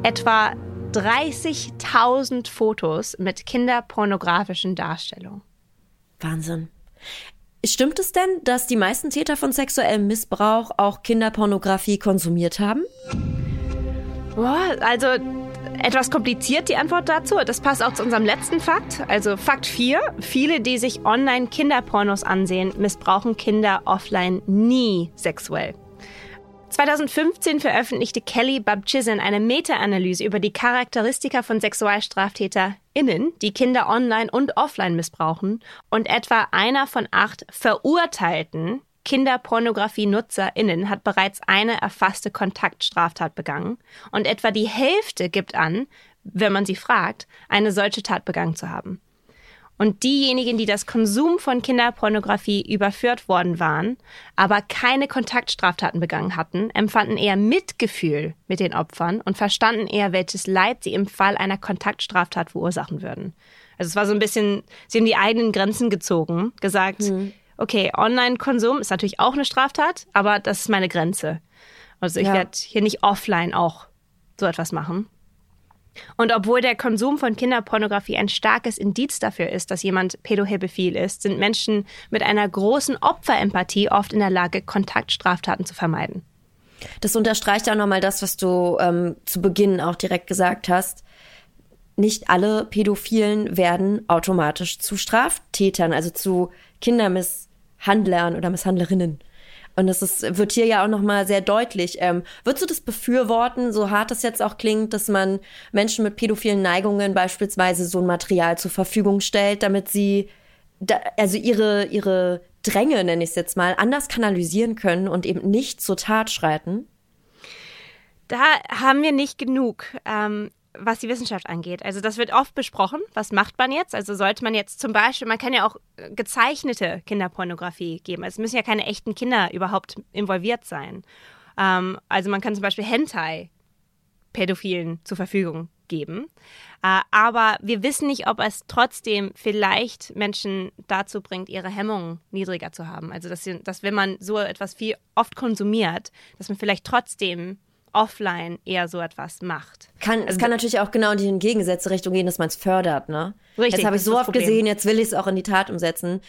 etwa 30.000 Fotos mit kinderpornografischen Darstellungen. Wahnsinn. Stimmt es denn, dass die meisten Täter von sexuellem Missbrauch auch Kinderpornografie konsumiert haben? Boah, also etwas kompliziert die Antwort dazu. Das passt auch zu unserem letzten Fakt. Also Fakt 4. Viele, die sich online Kinderpornos ansehen, missbrauchen Kinder offline nie sexuell. 2015 veröffentlichte Kelly Babchizin eine Meta-Analyse über die Charakteristika von SexualstraftäterInnen, die Kinder online und offline missbrauchen. Und etwa einer von acht verurteilten Kinderpornografie-NutzerInnen hat bereits eine erfasste Kontaktstraftat begangen. Und etwa die Hälfte gibt an, wenn man sie fragt, eine solche Tat begangen zu haben. Und diejenigen, die das Konsum von Kinderpornografie überführt worden waren, aber keine Kontaktstraftaten begangen hatten, empfanden eher Mitgefühl mit den Opfern und verstanden eher, welches Leid sie im Fall einer Kontaktstraftat verursachen würden. Also es war so ein bisschen, sie haben die eigenen Grenzen gezogen, gesagt, mhm. okay, Online-Konsum ist natürlich auch eine Straftat, aber das ist meine Grenze. Also ich ja. werde hier nicht offline auch so etwas machen. Und obwohl der Konsum von Kinderpornografie ein starkes Indiz dafür ist, dass jemand pädohebephil ist, sind Menschen mit einer großen Opferempathie oft in der Lage, Kontaktstraftaten zu vermeiden. Das unterstreicht auch nochmal das, was du ähm, zu Beginn auch direkt gesagt hast. Nicht alle Pädophilen werden automatisch zu Straftätern, also zu Kindermisshandlern oder Misshandlerinnen. Und das ist, wird hier ja auch nochmal sehr deutlich. Ähm, würdest du das befürworten, so hart es jetzt auch klingt, dass man Menschen mit pädophilen Neigungen beispielsweise so ein Material zur Verfügung stellt, damit sie da, also ihre, ihre Dränge, nenne ich es jetzt mal, anders kanalisieren können und eben nicht zur Tat schreiten? Da haben wir nicht genug. Ähm, was die Wissenschaft angeht. Also das wird oft besprochen. Was macht man jetzt? Also sollte man jetzt zum Beispiel, man kann ja auch äh, gezeichnete Kinderpornografie geben. Es müssen ja keine echten Kinder überhaupt involviert sein. Ähm, also man kann zum Beispiel Hentai Pädophilen zur Verfügung geben. Äh, aber wir wissen nicht, ob es trotzdem vielleicht Menschen dazu bringt, ihre Hemmungen niedriger zu haben. Also dass, dass wenn man so etwas viel oft konsumiert, dass man vielleicht trotzdem offline eher so etwas macht. Kann, also, es kann natürlich auch genau in die entgegengesetzte Richtung gehen, dass man es fördert, ne? Richtig. Jetzt habe ich so oft Problem. gesehen, jetzt will ich es auch in die Tat umsetzen.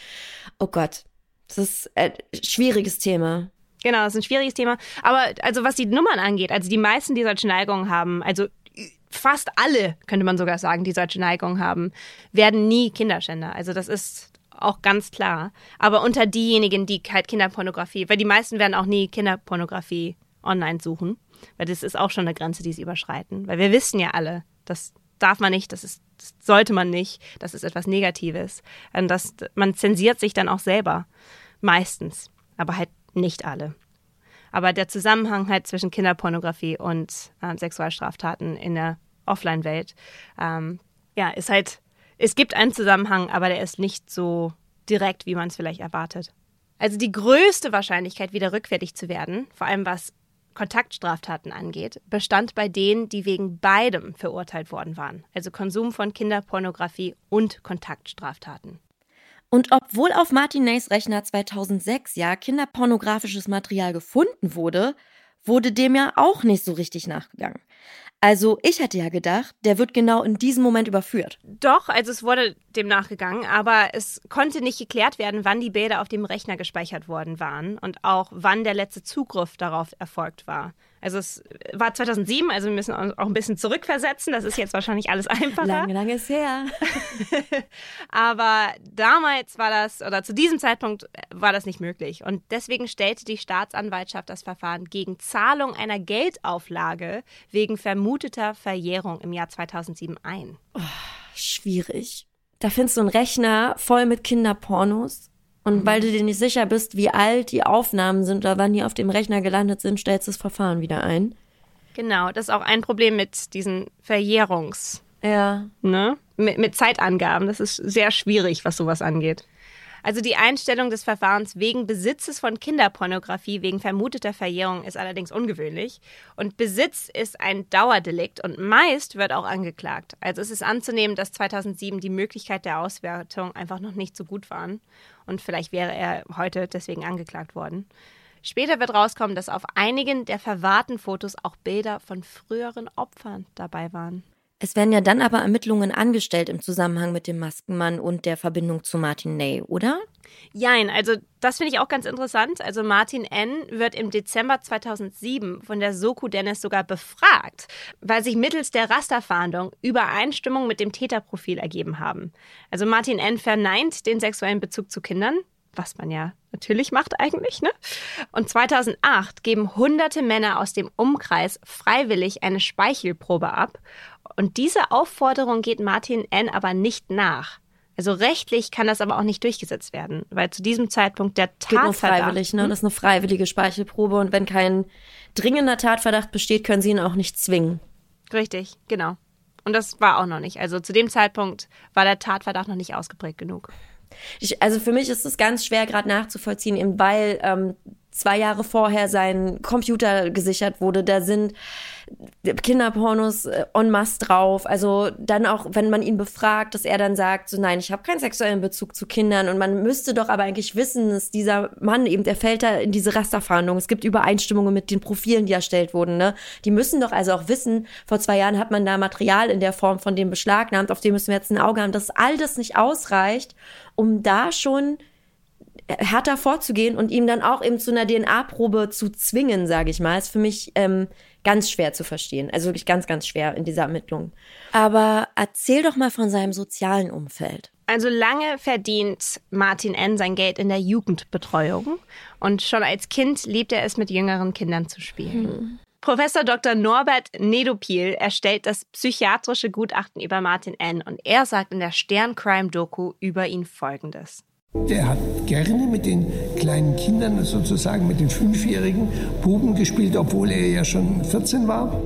Oh Gott, das ist ein schwieriges Thema. Genau, das ist ein schwieriges Thema. Aber also was die Nummern angeht, also die meisten, die solche Neigungen haben, also fast alle, könnte man sogar sagen, die solche Neigungen haben, werden nie Kinderschänder. Also das ist auch ganz klar. Aber unter diejenigen, die halt Kinderpornografie, weil die meisten werden auch nie Kinderpornografie online suchen. Weil das ist auch schon eine Grenze, die sie überschreiten. Weil wir wissen ja alle, das darf man nicht, das, ist, das sollte man nicht, das ist etwas Negatives. Und das, man zensiert sich dann auch selber. Meistens. Aber halt nicht alle. Aber der Zusammenhang halt zwischen Kinderpornografie und äh, Sexualstraftaten in der Offline-Welt, ähm, ja, ist halt, es gibt einen Zusammenhang, aber der ist nicht so direkt, wie man es vielleicht erwartet. Also die größte Wahrscheinlichkeit, wieder rückfällig zu werden, vor allem was Kontaktstraftaten angeht, bestand bei denen, die wegen beidem verurteilt worden waren, also Konsum von Kinderpornografie und Kontaktstraftaten. Und obwohl auf Martin Nays Rechner 2006 ja kinderpornografisches Material gefunden wurde, wurde dem ja auch nicht so richtig nachgegangen. Also ich hätte ja gedacht, der wird genau in diesem Moment überführt. Doch, also es wurde dem nachgegangen, aber es konnte nicht geklärt werden, wann die Bilder auf dem Rechner gespeichert worden waren und auch wann der letzte Zugriff darauf erfolgt war. Also es war 2007, also wir müssen auch ein bisschen zurückversetzen. Das ist jetzt wahrscheinlich alles einfacher. Lange, lange ist her. Aber damals war das, oder zu diesem Zeitpunkt war das nicht möglich. Und deswegen stellte die Staatsanwaltschaft das Verfahren gegen Zahlung einer Geldauflage wegen vermuteter Verjährung im Jahr 2007 ein. Oh, schwierig. Da findest du einen Rechner voll mit Kinderpornos und mhm. weil du dir nicht sicher bist, wie alt die Aufnahmen sind oder wann die auf dem Rechner gelandet sind, stellst du das Verfahren wieder ein. Genau, das ist auch ein Problem mit diesen Verjährungs. Ja. Ne? Mit, mit Zeitangaben. Das ist sehr schwierig, was sowas angeht. Also die Einstellung des Verfahrens wegen Besitzes von Kinderpornografie wegen vermuteter Verjährung ist allerdings ungewöhnlich. Und Besitz ist ein Dauerdelikt und meist wird auch angeklagt. Also es ist anzunehmen, dass 2007 die Möglichkeit der Auswertung einfach noch nicht so gut waren. Und vielleicht wäre er heute deswegen angeklagt worden. Später wird rauskommen, dass auf einigen der verwahrten Fotos auch Bilder von früheren Opfern dabei waren. Es werden ja dann aber Ermittlungen angestellt im Zusammenhang mit dem Maskenmann und der Verbindung zu Martin Ney, oder? Jein, also das finde ich auch ganz interessant. Also Martin N. wird im Dezember 2007 von der Soku Dennis sogar befragt, weil sich mittels der Rasterfahndung Übereinstimmung mit dem Täterprofil ergeben haben. Also Martin N. verneint den sexuellen Bezug zu Kindern, was man ja natürlich macht eigentlich, ne? Und 2008 geben hunderte Männer aus dem Umkreis freiwillig eine Speichelprobe ab und diese Aufforderung geht Martin N. aber nicht nach. Also rechtlich kann das aber auch nicht durchgesetzt werden, weil zu diesem Zeitpunkt der Tatverdacht... Geht nur freiwillig, ne? Das ist eine freiwillige Speichelprobe und wenn kein dringender Tatverdacht besteht, können sie ihn auch nicht zwingen. Richtig, genau. Und das war auch noch nicht. Also zu dem Zeitpunkt war der Tatverdacht noch nicht ausgeprägt genug. Ich, also für mich ist es ganz schwer gerade nachzuvollziehen, eben weil ähm, zwei Jahre vorher sein Computer gesichert wurde. Da sind Kinderpornos äh, en masse drauf. Also dann auch, wenn man ihn befragt, dass er dann sagt, so nein, ich habe keinen sexuellen Bezug zu Kindern. Und man müsste doch aber eigentlich wissen, dass dieser Mann eben, der fällt da in diese Rasterfahndung. Es gibt Übereinstimmungen mit den Profilen, die erstellt wurden. Ne? Die müssen doch also auch wissen, vor zwei Jahren hat man da Material in der Form von dem beschlagnahmt, auf dem müssen wir jetzt ein Auge haben, dass all das nicht ausreicht, um da schon härter vorzugehen und ihm dann auch eben zu einer DNA-Probe zu zwingen, sage ich mal, ist für mich ähm, ganz schwer zu verstehen. Also wirklich ganz, ganz schwer in dieser Ermittlung. Aber erzähl doch mal von seinem sozialen Umfeld. Also lange verdient Martin N. sein Geld in der Jugendbetreuung und schon als Kind liebt er es, mit jüngeren Kindern zu spielen. Hm. Professor Dr. Norbert Nedopil erstellt das psychiatrische Gutachten über Martin N. und er sagt in der Stern Crime Doku über ihn Folgendes. Der hat gerne mit den kleinen Kindern, sozusagen mit den fünfjährigen Buben gespielt, obwohl er ja schon 14 war.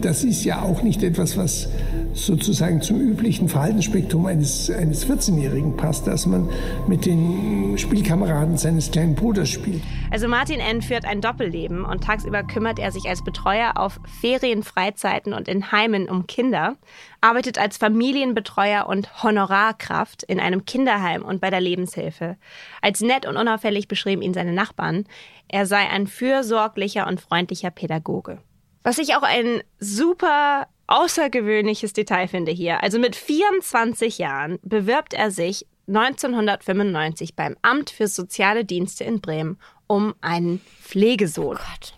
Das ist ja auch nicht etwas, was sozusagen zum üblichen Verhaltensspektrum eines, eines 14-Jährigen passt, dass man mit den Spielkameraden seines kleinen Bruders spielt. Also Martin N. führt ein Doppelleben und tagsüber kümmert er sich als Betreuer auf Ferien, Freizeiten und in Heimen um Kinder, arbeitet als Familienbetreuer und Honorarkraft in einem Kinderheim und bei der Lebenshilfe. Als nett und unauffällig beschrieben ihn seine Nachbarn, er sei ein fürsorglicher und freundlicher Pädagoge. Was ich auch ein super außergewöhnliches Detail finde hier. Also mit 24 Jahren bewirbt er sich 1995 beim Amt für Soziale Dienste in Bremen um einen Pflegesohn. Oh Gott,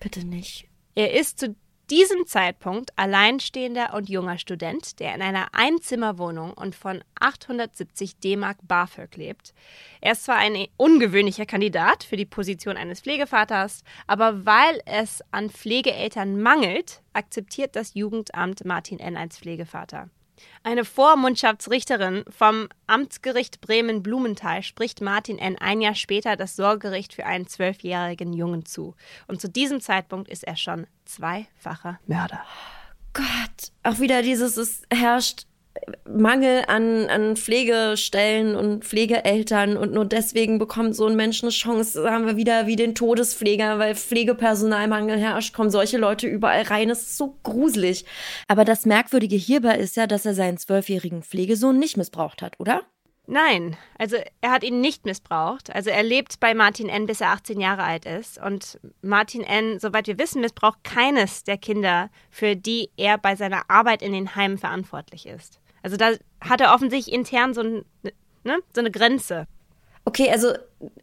bitte nicht. Er ist zu diesem Zeitpunkt alleinstehender und junger Student, der in einer Einzimmerwohnung und von 870 D-Mark BAföG lebt. Er ist zwar ein ungewöhnlicher Kandidat für die Position eines Pflegevaters, aber weil es an Pflegeeltern mangelt, akzeptiert das Jugendamt Martin N. als Pflegevater. Eine Vormundschaftsrichterin vom Amtsgericht Bremen-Blumenthal spricht Martin N. ein Jahr später das Sorgerecht für einen zwölfjährigen Jungen zu. Und zu diesem Zeitpunkt ist er schon zweifacher Mörder. Gott, auch wieder dieses, es herrscht Mangel an, an Pflegestellen und Pflegeeltern und nur deswegen bekommt so ein Mensch eine Chance. Da haben wir wieder wie den Todespfleger, weil Pflegepersonalmangel herrscht, kommen solche Leute überall rein. Das ist so gruselig. Aber das Merkwürdige hierbei ist ja, dass er seinen zwölfjährigen Pflegesohn nicht missbraucht hat, oder? Nein, also er hat ihn nicht missbraucht. Also er lebt bei Martin N., bis er 18 Jahre alt ist. Und Martin N., soweit wir wissen, missbraucht keines der Kinder, für die er bei seiner Arbeit in den Heimen verantwortlich ist. Also da hat er offensichtlich intern so, ein, ne, so eine Grenze. Okay, also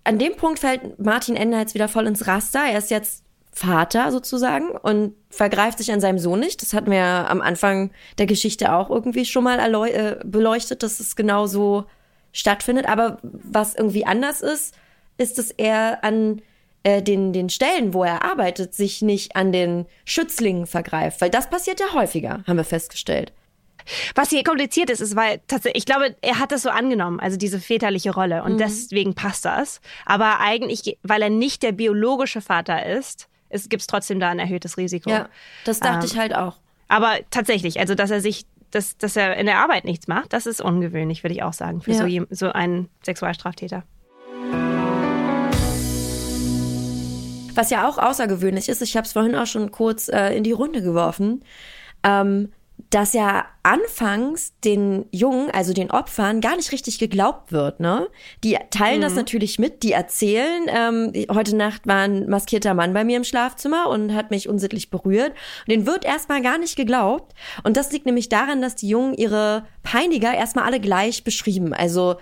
an dem Punkt fällt Martin Ender jetzt wieder voll ins Raster. Er ist jetzt Vater sozusagen und vergreift sich an seinem Sohn nicht. Das hatten wir am Anfang der Geschichte auch irgendwie schon mal äh, beleuchtet, dass es genau so stattfindet. Aber was irgendwie anders ist, ist, dass er an äh, den, den Stellen, wo er arbeitet, sich nicht an den Schützlingen vergreift. Weil das passiert ja häufiger, haben wir festgestellt. Was hier kompliziert ist, ist, weil tatsächlich, ich glaube, er hat das so angenommen, also diese väterliche Rolle und mhm. deswegen passt das. Aber eigentlich, weil er nicht der biologische Vater ist, gibt es trotzdem da ein erhöhtes Risiko. Ja, das dachte ähm, ich halt auch. Aber tatsächlich, also dass er sich, dass, dass er in der Arbeit nichts macht, das ist ungewöhnlich, würde ich auch sagen, für ja. so, so einen Sexualstraftäter. Was ja auch außergewöhnlich ist, ich habe es vorhin auch schon kurz äh, in die Runde geworfen, ähm, dass ja anfangs den Jungen, also den Opfern, gar nicht richtig geglaubt wird. Ne? Die teilen mhm. das natürlich mit, die erzählen, ähm, heute Nacht war ein maskierter Mann bei mir im Schlafzimmer und hat mich unsittlich berührt. Und den wird erstmal gar nicht geglaubt. Und das liegt nämlich daran, dass die Jungen ihre Peiniger erstmal alle gleich beschrieben. Also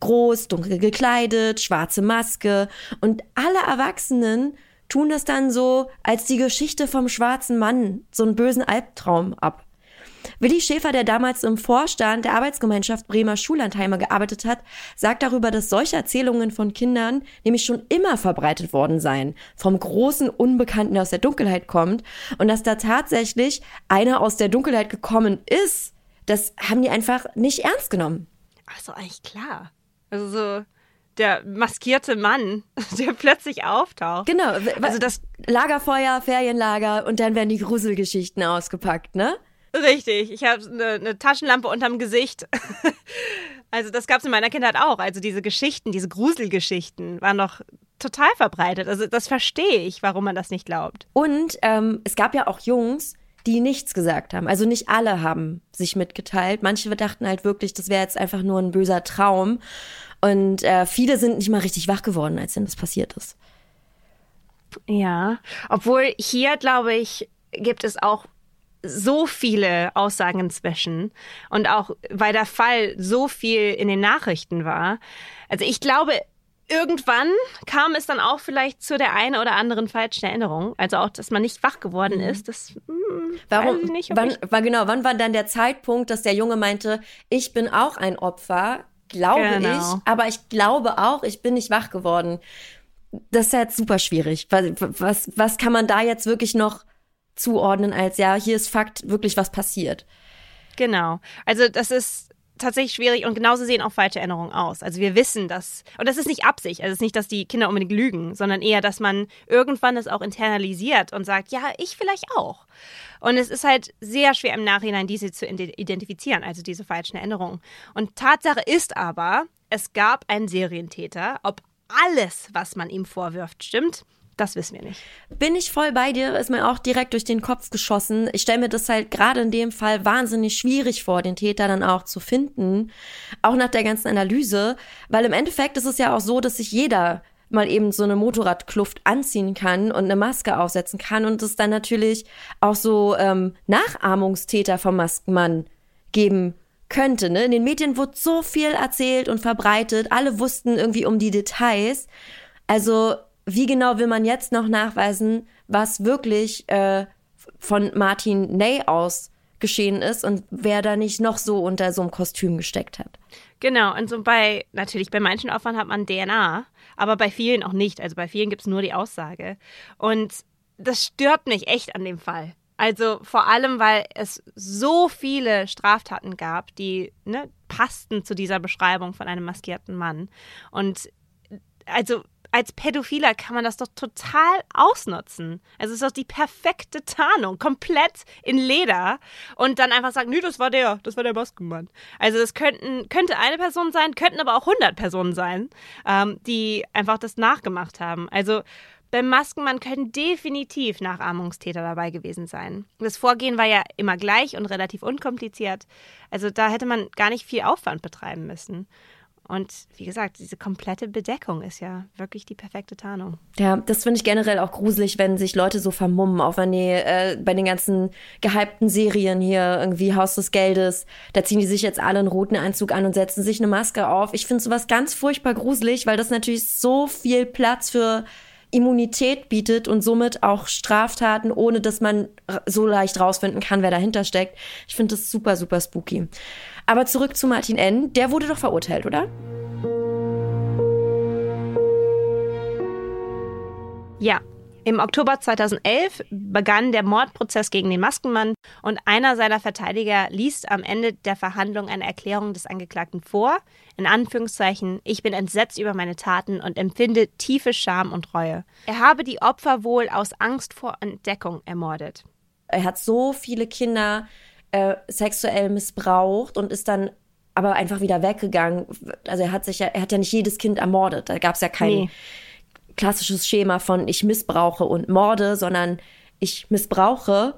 groß, dunkel gekleidet, schwarze Maske. Und alle Erwachsenen tun das dann so als die Geschichte vom schwarzen Mann, so einen bösen Albtraum ab. Willi Schäfer, der damals im Vorstand der Arbeitsgemeinschaft Bremer Schullandheime gearbeitet hat, sagt darüber, dass solche Erzählungen von Kindern nämlich schon immer verbreitet worden seien, vom großen Unbekannten, der aus der Dunkelheit kommt und dass da tatsächlich einer aus der Dunkelheit gekommen ist, das haben die einfach nicht ernst genommen. Ach so, eigentlich klar. Also so der maskierte Mann, der plötzlich auftaucht. Genau, also das Lagerfeuer, Ferienlager und dann werden die Gruselgeschichten ausgepackt, ne? Richtig, ich habe eine, eine Taschenlampe unterm Gesicht. Also das gab es in meiner Kindheit auch. Also diese Geschichten, diese Gruselgeschichten waren doch total verbreitet. Also das verstehe ich, warum man das nicht glaubt. Und ähm, es gab ja auch Jungs, die nichts gesagt haben. Also nicht alle haben sich mitgeteilt. Manche dachten halt wirklich, das wäre jetzt einfach nur ein böser Traum. Und äh, viele sind nicht mal richtig wach geworden, als denn das passiert ist. Ja, obwohl hier, glaube ich, gibt es auch so viele Aussagen inzwischen und auch weil der Fall so viel in den Nachrichten war. Also ich glaube, irgendwann kam es dann auch vielleicht zu der einen oder anderen falschen Erinnerung. Also auch, dass man nicht wach geworden mhm. ist. Das hm, Warum? Weiß ich nicht, wann, war genau, wann war dann der Zeitpunkt, dass der Junge meinte, ich bin auch ein Opfer, glaube genau. ich, aber ich glaube auch, ich bin nicht wach geworden. Das ist jetzt super schwierig. Was, was, was kann man da jetzt wirklich noch zuordnen als, ja, hier ist Fakt wirklich was passiert. Genau. Also das ist tatsächlich schwierig und genauso sehen auch falsche Erinnerungen aus. Also wir wissen das, und das ist nicht Absicht, also es ist nicht, dass die Kinder unbedingt lügen, sondern eher, dass man irgendwann das auch internalisiert und sagt, ja, ich vielleicht auch. Und es ist halt sehr schwer im Nachhinein diese zu identifizieren, also diese falschen Erinnerungen. Und Tatsache ist aber, es gab einen Serientäter, ob alles, was man ihm vorwirft, stimmt, das wissen wir nicht. Bin ich voll bei dir, ist mir auch direkt durch den Kopf geschossen. Ich stelle mir das halt gerade in dem Fall wahnsinnig schwierig vor, den Täter dann auch zu finden. Auch nach der ganzen Analyse. Weil im Endeffekt ist es ja auch so, dass sich jeder mal eben so eine Motorradkluft anziehen kann und eine Maske aufsetzen kann und es dann natürlich auch so ähm, Nachahmungstäter vom Maskenmann geben könnte. Ne? In den Medien wurde so viel erzählt und verbreitet. Alle wussten irgendwie um die Details. Also wie genau will man jetzt noch nachweisen, was wirklich äh, von Martin Ney aus geschehen ist und wer da nicht noch so unter so einem Kostüm gesteckt hat. Genau, und so bei, natürlich bei manchen Opfern hat man DNA, aber bei vielen auch nicht. Also bei vielen gibt es nur die Aussage. Und das stört mich echt an dem Fall. Also vor allem, weil es so viele Straftaten gab, die ne, passten zu dieser Beschreibung von einem maskierten Mann. Und also als Pädophiler kann man das doch total ausnutzen. Also es ist doch die perfekte Tarnung, komplett in Leder und dann einfach sagen, nö, das war der, das war der Maskenmann. Also das könnten, könnte eine Person sein, könnten aber auch 100 Personen sein, ähm, die einfach das nachgemacht haben. Also beim Maskenmann können definitiv Nachahmungstäter dabei gewesen sein. Das Vorgehen war ja immer gleich und relativ unkompliziert. Also da hätte man gar nicht viel Aufwand betreiben müssen. Und wie gesagt, diese komplette Bedeckung ist ja wirklich die perfekte Tarnung. Ja, das finde ich generell auch gruselig, wenn sich Leute so vermummen, auch wenn die äh, bei den ganzen gehypten Serien hier irgendwie Haus des Geldes, da ziehen die sich jetzt alle einen roten Anzug an und setzen sich eine Maske auf. Ich finde sowas ganz furchtbar gruselig, weil das natürlich so viel Platz für Immunität bietet und somit auch Straftaten, ohne dass man so leicht rausfinden kann, wer dahinter steckt. Ich finde das super, super spooky. Aber zurück zu Martin N., der wurde doch verurteilt, oder? Ja, im Oktober 2011 begann der Mordprozess gegen den Maskenmann und einer seiner Verteidiger liest am Ende der Verhandlung eine Erklärung des Angeklagten vor. In Anführungszeichen, ich bin entsetzt über meine Taten und empfinde tiefe Scham und Reue. Er habe die Opfer wohl aus Angst vor Entdeckung ermordet. Er hat so viele Kinder äh, sexuell missbraucht und ist dann aber einfach wieder weggegangen. Also er hat sich ja, er hat ja nicht jedes Kind ermordet. Da gab es ja kein nee. klassisches Schema von ich missbrauche und morde, sondern ich missbrauche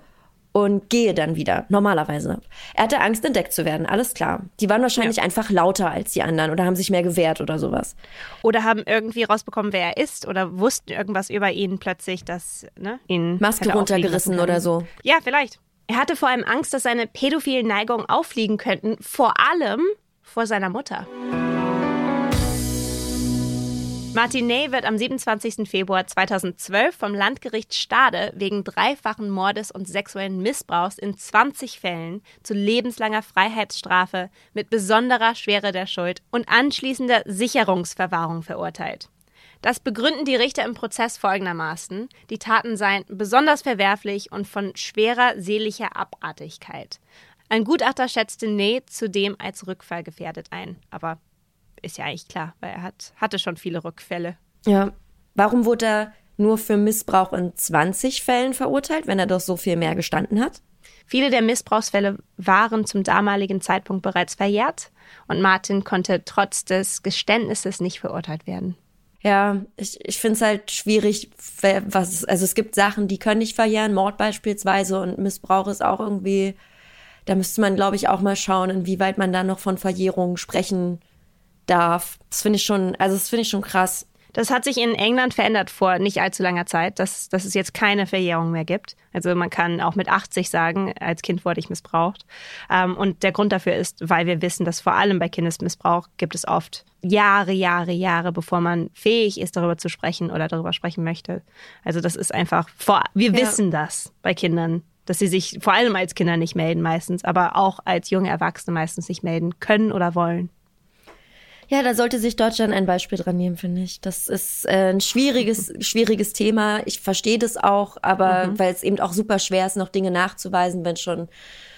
und gehe dann wieder, normalerweise. Er hatte Angst, entdeckt zu werden, alles klar. Die waren wahrscheinlich ja. einfach lauter als die anderen oder haben sich mehr gewehrt oder sowas. Oder haben irgendwie rausbekommen, wer er ist oder wussten irgendwas über ihn plötzlich, dass ne, ihn. Maske runtergerissen oder so. Ja, vielleicht. Er hatte vor allem Angst, dass seine pädophilen Neigungen auffliegen könnten, vor allem vor seiner Mutter. Martin Ney wird am 27. Februar 2012 vom Landgericht Stade wegen dreifachen Mordes und sexuellen Missbrauchs in 20 Fällen zu lebenslanger Freiheitsstrafe mit besonderer Schwere der Schuld und anschließender Sicherungsverwahrung verurteilt. Das begründen die Richter im Prozess folgendermaßen: Die Taten seien besonders verwerflich und von schwerer seelischer Abartigkeit. Ein Gutachter schätzte Ney zudem als rückfallgefährdet ein. Aber ist ja eigentlich klar, weil er hat, hatte schon viele Rückfälle. Ja. Warum wurde er nur für Missbrauch in 20 Fällen verurteilt, wenn er doch so viel mehr gestanden hat? Viele der Missbrauchsfälle waren zum damaligen Zeitpunkt bereits verjährt und Martin konnte trotz des Geständnisses nicht verurteilt werden. Ja, ich, ich finde es halt schwierig, was, also es gibt Sachen, die können nicht verjähren, Mord beispielsweise und Missbrauch ist auch irgendwie, da müsste man, glaube ich, auch mal schauen, inwieweit man da noch von Verjährung sprechen darf. Das finde ich schon, also das finde ich schon krass. Das hat sich in England verändert vor nicht allzu langer Zeit, dass, dass es jetzt keine Verjährung mehr gibt. Also man kann auch mit 80 sagen, als Kind wurde ich missbraucht. Ähm, und der Grund dafür ist, weil wir wissen, dass vor allem bei Kindesmissbrauch gibt es oft Jahre, Jahre, Jahre, bevor man fähig ist, darüber zu sprechen oder darüber sprechen möchte. Also das ist einfach, vor, wir ja. wissen das bei Kindern, dass sie sich vor allem als Kinder nicht melden meistens, aber auch als junge Erwachsene meistens nicht melden können oder wollen. Ja, da sollte sich Deutschland ein Beispiel dran nehmen, finde ich. Das ist äh, ein schwieriges, schwieriges Thema. Ich verstehe das auch, aber mhm. weil es eben auch super schwer ist, noch Dinge nachzuweisen, wenn schon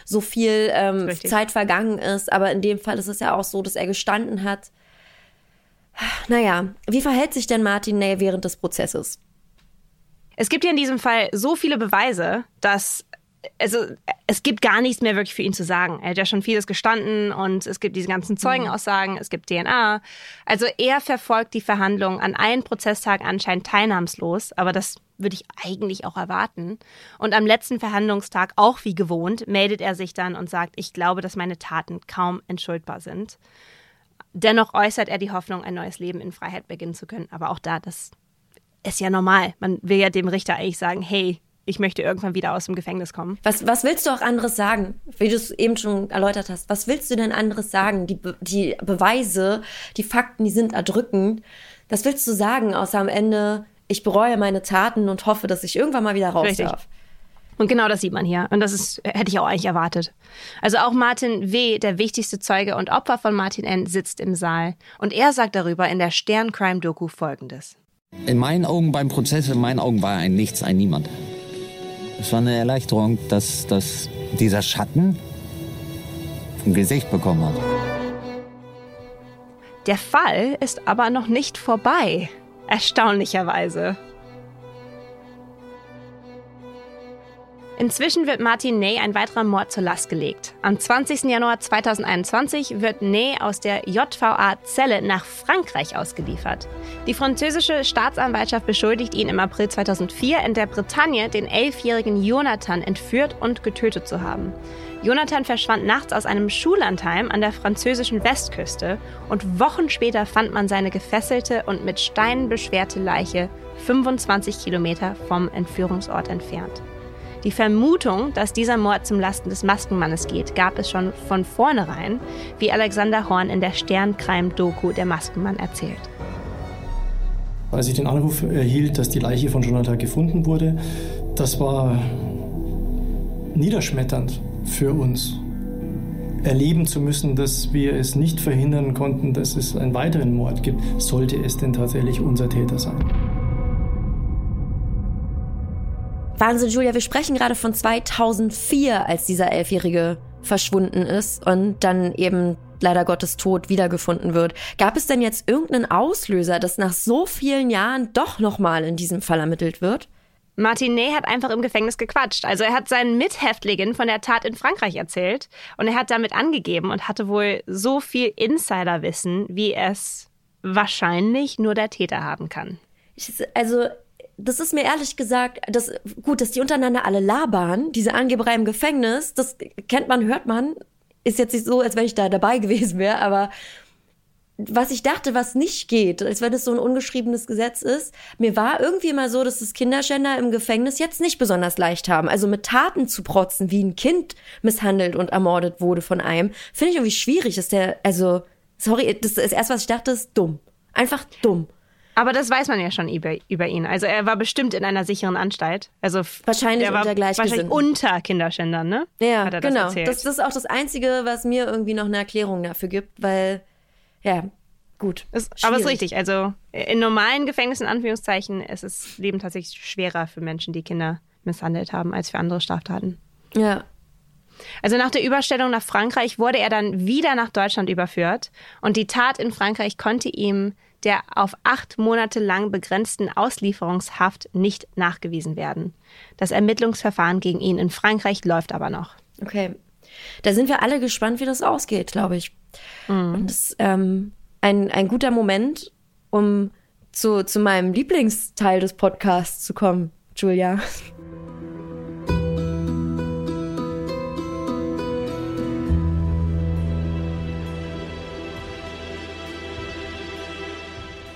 so viel ähm, Zeit vergangen ist. Aber in dem Fall ist es ja auch so, dass er gestanden hat. Naja, wie verhält sich denn Martin Ney während des Prozesses? Es gibt ja in diesem Fall so viele Beweise, dass also es gibt gar nichts mehr wirklich für ihn zu sagen. Er hat ja schon vieles gestanden und es gibt diese ganzen Zeugenaussagen, es gibt DNA. Also er verfolgt die Verhandlungen an allen Prozesstagen anscheinend teilnahmslos, aber das würde ich eigentlich auch erwarten. Und am letzten Verhandlungstag, auch wie gewohnt, meldet er sich dann und sagt, ich glaube, dass meine Taten kaum entschuldbar sind. Dennoch äußert er die Hoffnung, ein neues Leben in Freiheit beginnen zu können. Aber auch da, das ist ja normal. Man will ja dem Richter eigentlich sagen, hey, ich möchte irgendwann wieder aus dem Gefängnis kommen. Was, was willst du auch anderes sagen, wie du es eben schon erläutert hast? Was willst du denn anderes sagen? Die, die Beweise, die Fakten, die sind erdrückend. Was willst du sagen, außer am Ende, ich bereue meine Taten und hoffe, dass ich irgendwann mal wieder raus Richtig. darf? Und genau das sieht man hier. Und das ist, hätte ich auch eigentlich erwartet. Also auch Martin W., der wichtigste Zeuge und Opfer von Martin N., sitzt im Saal. Und er sagt darüber in der Stern-Crime-Doku folgendes. In meinen Augen beim Prozess, in meinen Augen war er ein Nichts, ein Niemand. Es war eine Erleichterung, dass, dass dieser Schatten ein Gesicht bekommen hat. Der Fall ist aber noch nicht vorbei. Erstaunlicherweise. Inzwischen wird Martin Ney ein weiterer Mord zur Last gelegt. Am 20. Januar 2021 wird Ney aus der JVA Zelle nach Frankreich ausgeliefert. Die französische Staatsanwaltschaft beschuldigt ihn im April 2004 in der Bretagne den elfjährigen Jonathan entführt und getötet zu haben. Jonathan verschwand nachts aus einem Schullandheim an der französischen Westküste und Wochen später fand man seine gefesselte und mit Steinen beschwerte Leiche 25 Kilometer vom Entführungsort entfernt. Die Vermutung, dass dieser Mord zum Lasten des Maskenmannes geht, gab es schon von vornherein, wie Alexander Horn in der Sternkrime-Doku Der Maskenmann erzählt. Als ich den Anruf erhielt, dass die Leiche von Jonathan gefunden wurde, das war niederschmetternd für uns. Erleben zu müssen, dass wir es nicht verhindern konnten, dass es einen weiteren Mord gibt, sollte es denn tatsächlich unser Täter sein. Wahnsinn, Julia, wir sprechen gerade von 2004, als dieser Elfjährige verschwunden ist und dann eben leider Gottes Tod wiedergefunden wird. Gab es denn jetzt irgendeinen Auslöser, dass nach so vielen Jahren doch nochmal in diesem Fall ermittelt wird? Martinet hat einfach im Gefängnis gequatscht. Also er hat seinen Mithäftlingen von der Tat in Frankreich erzählt und er hat damit angegeben und hatte wohl so viel Insiderwissen, wie es wahrscheinlich nur der Täter haben kann. Also das ist mir ehrlich gesagt, das, gut, dass die untereinander alle labern, diese Angeberei im Gefängnis, das kennt man, hört man, ist jetzt nicht so, als wenn ich da dabei gewesen wäre, aber was ich dachte, was nicht geht, als wenn es so ein ungeschriebenes Gesetz ist, mir war irgendwie immer so, dass das Kinderschänder im Gefängnis jetzt nicht besonders leicht haben. Also mit Taten zu protzen, wie ein Kind misshandelt und ermordet wurde von einem, finde ich irgendwie schwierig. Ist der, also, sorry, das ist erst, was ich dachte, ist dumm. Einfach dumm. Aber das weiß man ja schon über, über ihn. Also er war bestimmt in einer sicheren Anstalt. Also wahrscheinlich unter Wahrscheinlich unter Kinderschändern, ne? Ja, das genau. Das, das, ist auch das Einzige, was mir irgendwie noch eine Erklärung dafür gibt, weil, ja, gut. Ist, aber es ist richtig. Also in normalen Gefängnissen, in Anführungszeichen, ist das Leben tatsächlich schwerer für Menschen, die Kinder misshandelt haben, als für andere Straftaten. Ja, also nach der Überstellung nach Frankreich wurde er dann wieder nach Deutschland überführt und die Tat in Frankreich konnte ihm der auf acht Monate lang begrenzten Auslieferungshaft nicht nachgewiesen werden. Das Ermittlungsverfahren gegen ihn in Frankreich läuft aber noch. Okay. Da sind wir alle gespannt, wie das ausgeht, glaube ich. Mhm. Und das ist ähm, ein, ein guter Moment, um zu, zu meinem Lieblingsteil des Podcasts zu kommen, Julia.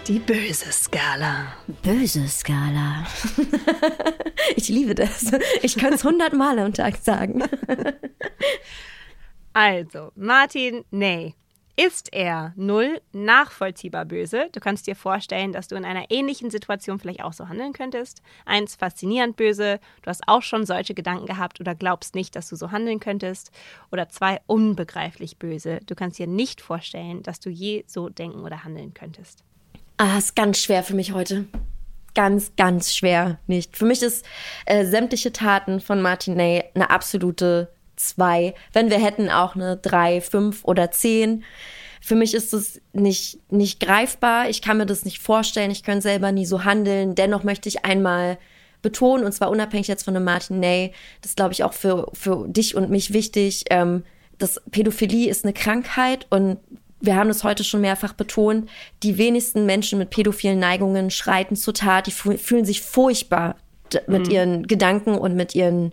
Die böse Skala. Böse Skala. ich liebe das. Ich kann es hundertmal am Tag sagen. also, Martin, nee. Ist er null nachvollziehbar böse? Du kannst dir vorstellen, dass du in einer ähnlichen Situation vielleicht auch so handeln könntest. Eins faszinierend böse, du hast auch schon solche Gedanken gehabt oder glaubst nicht, dass du so handeln könntest. Oder zwei unbegreiflich böse, du kannst dir nicht vorstellen, dass du je so denken oder handeln könntest. Ah, ist ganz schwer für mich heute. Ganz, ganz schwer nicht. Für mich ist äh, sämtliche Taten von Martin Ney eine absolute zwei. Wenn wir hätten auch eine drei, fünf oder zehn. Für mich ist es nicht, nicht greifbar. Ich kann mir das nicht vorstellen. Ich könnte selber nie so handeln. Dennoch möchte ich einmal betonen, und zwar unabhängig jetzt von dem Martin Ney, das glaube ich, auch für, für dich und mich wichtig, ähm, dass Pädophilie ist eine Krankheit und wir haben es heute schon mehrfach betont, die wenigsten Menschen mit pädophilen Neigungen schreiten zur Tat, die fühlen sich furchtbar mit mhm. ihren Gedanken und mit ihren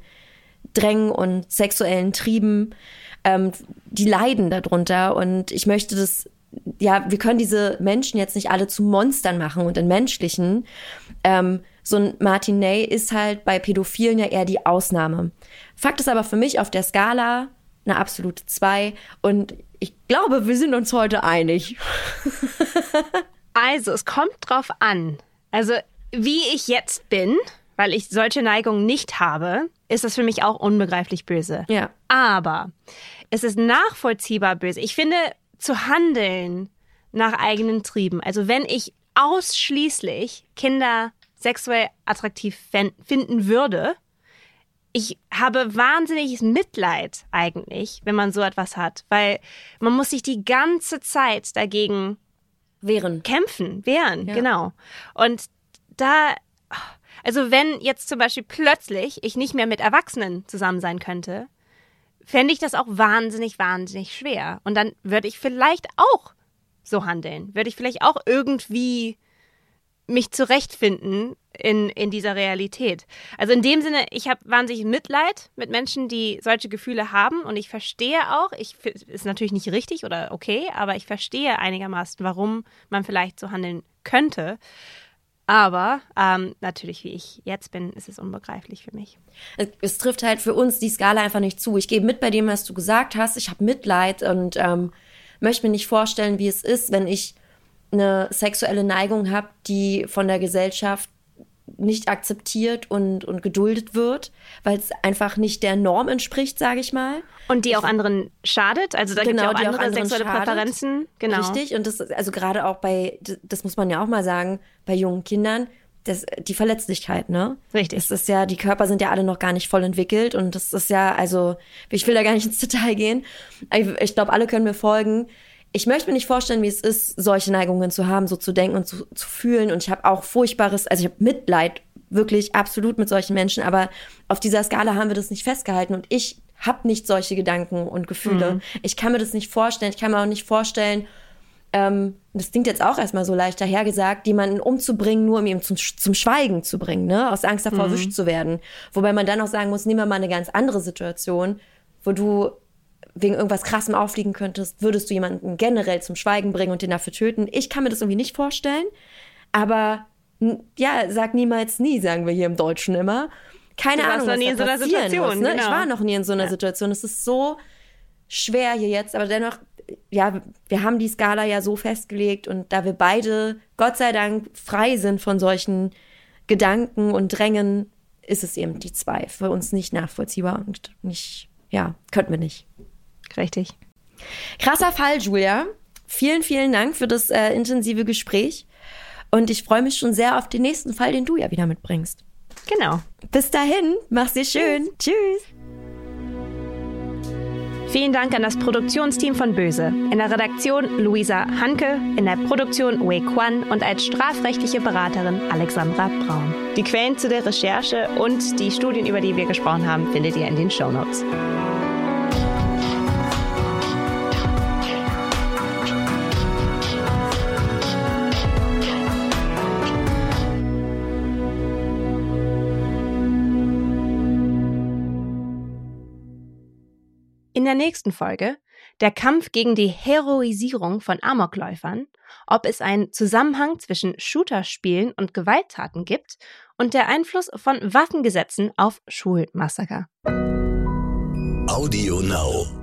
Drängen und sexuellen Trieben. Ähm, die leiden darunter und ich möchte das, ja, wir können diese Menschen jetzt nicht alle zu Monstern machen und in menschlichen. Ähm, so ein Martin Ney ist halt bei Pädophilen ja eher die Ausnahme. Fakt ist aber für mich auf der Skala eine absolute zwei und ich glaube, wir sind uns heute einig. also, es kommt drauf an. Also, wie ich jetzt bin, weil ich solche Neigungen nicht habe, ist das für mich auch unbegreiflich böse. Ja. Aber es ist nachvollziehbar böse. Ich finde, zu handeln nach eigenen Trieben, also wenn ich ausschließlich Kinder sexuell attraktiv finden würde, ich habe wahnsinniges Mitleid eigentlich, wenn man so etwas hat, weil man muss sich die ganze Zeit dagegen wehren, kämpfen, wehren, ja. genau. Und da, also wenn jetzt zum Beispiel plötzlich ich nicht mehr mit Erwachsenen zusammen sein könnte, fände ich das auch wahnsinnig, wahnsinnig schwer. Und dann würde ich vielleicht auch so handeln, würde ich vielleicht auch irgendwie mich zurechtfinden in, in dieser Realität. Also in dem Sinne, ich habe wahnsinnig Mitleid mit Menschen, die solche Gefühle haben und ich verstehe auch, ich ist natürlich nicht richtig oder okay, aber ich verstehe einigermaßen, warum man vielleicht so handeln könnte. Aber ähm, natürlich, wie ich jetzt bin, ist es unbegreiflich für mich. Es, trifft halt für uns die Skala einfach nicht zu. Ich gebe mit bei dem, was du gesagt hast. Ich habe Mitleid und ähm, möchte mir nicht vorstellen, wie es ist, wenn ich eine sexuelle Neigung habe, die von der Gesellschaft nicht akzeptiert und, und geduldet wird, weil es einfach nicht der Norm entspricht, sage ich mal. Und die auch anderen schadet, also da genau, gibt es ja auch andere auch sexuelle schadet. Präferenzen. Genau. Richtig, und das, also gerade auch bei, das muss man ja auch mal sagen, bei jungen Kindern, das, die Verletzlichkeit, ne? Richtig. Das ist ja, die Körper sind ja alle noch gar nicht voll entwickelt und das ist ja, also, ich will da gar nicht ins Detail gehen. Ich, ich glaube, alle können mir folgen ich möchte mir nicht vorstellen, wie es ist, solche Neigungen zu haben, so zu denken und zu, zu fühlen. Und ich habe auch furchtbares, also ich habe Mitleid wirklich absolut mit solchen Menschen, aber auf dieser Skala haben wir das nicht festgehalten und ich habe nicht solche Gedanken und Gefühle. Mhm. Ich kann mir das nicht vorstellen. Ich kann mir auch nicht vorstellen, ähm, das klingt jetzt auch erstmal so leicht dahergesagt, jemanden umzubringen, nur um ihn zum, zum Schweigen zu bringen, ne? aus Angst davor mhm. erwischt zu werden. Wobei man dann auch sagen muss, nehmen wir mal eine ganz andere Situation, wo du wegen irgendwas krassem auffliegen könntest, würdest du jemanden generell zum Schweigen bringen und den dafür töten. Ich kann mir das irgendwie nicht vorstellen. Aber ja, sag niemals nie, sagen wir hier im Deutschen immer. Keine Ahnung, was nie in so einer Situation, muss, ne? genau. Ich war noch nie in so einer ja. Situation. Es ist so schwer hier jetzt, aber dennoch, ja, wir haben die Skala ja so festgelegt und da wir beide, Gott sei Dank, frei sind von solchen Gedanken und Drängen, ist es eben die zwei. Für uns nicht nachvollziehbar und nicht, ja, könnten wir nicht. Richtig. Krasser Fall, Julia. Vielen, vielen Dank für das äh, intensive Gespräch. Und ich freue mich schon sehr auf den nächsten Fall, den du ja wieder mitbringst. Genau. Bis dahin, mach's dir schön. Tschüss. Tschüss. Vielen Dank an das Produktionsteam von Böse. In der Redaktion Luisa Hanke, in der Produktion Wei Kwan und als strafrechtliche Beraterin Alexandra Braun. Die Quellen zu der Recherche und die Studien, über die wir gesprochen haben, findet ihr in den Show Notes. In der nächsten Folge der Kampf gegen die Heroisierung von Amokläufern, ob es einen Zusammenhang zwischen Shooterspielen und Gewalttaten gibt und der Einfluss von Waffengesetzen auf Schulmassaker. Audio Now.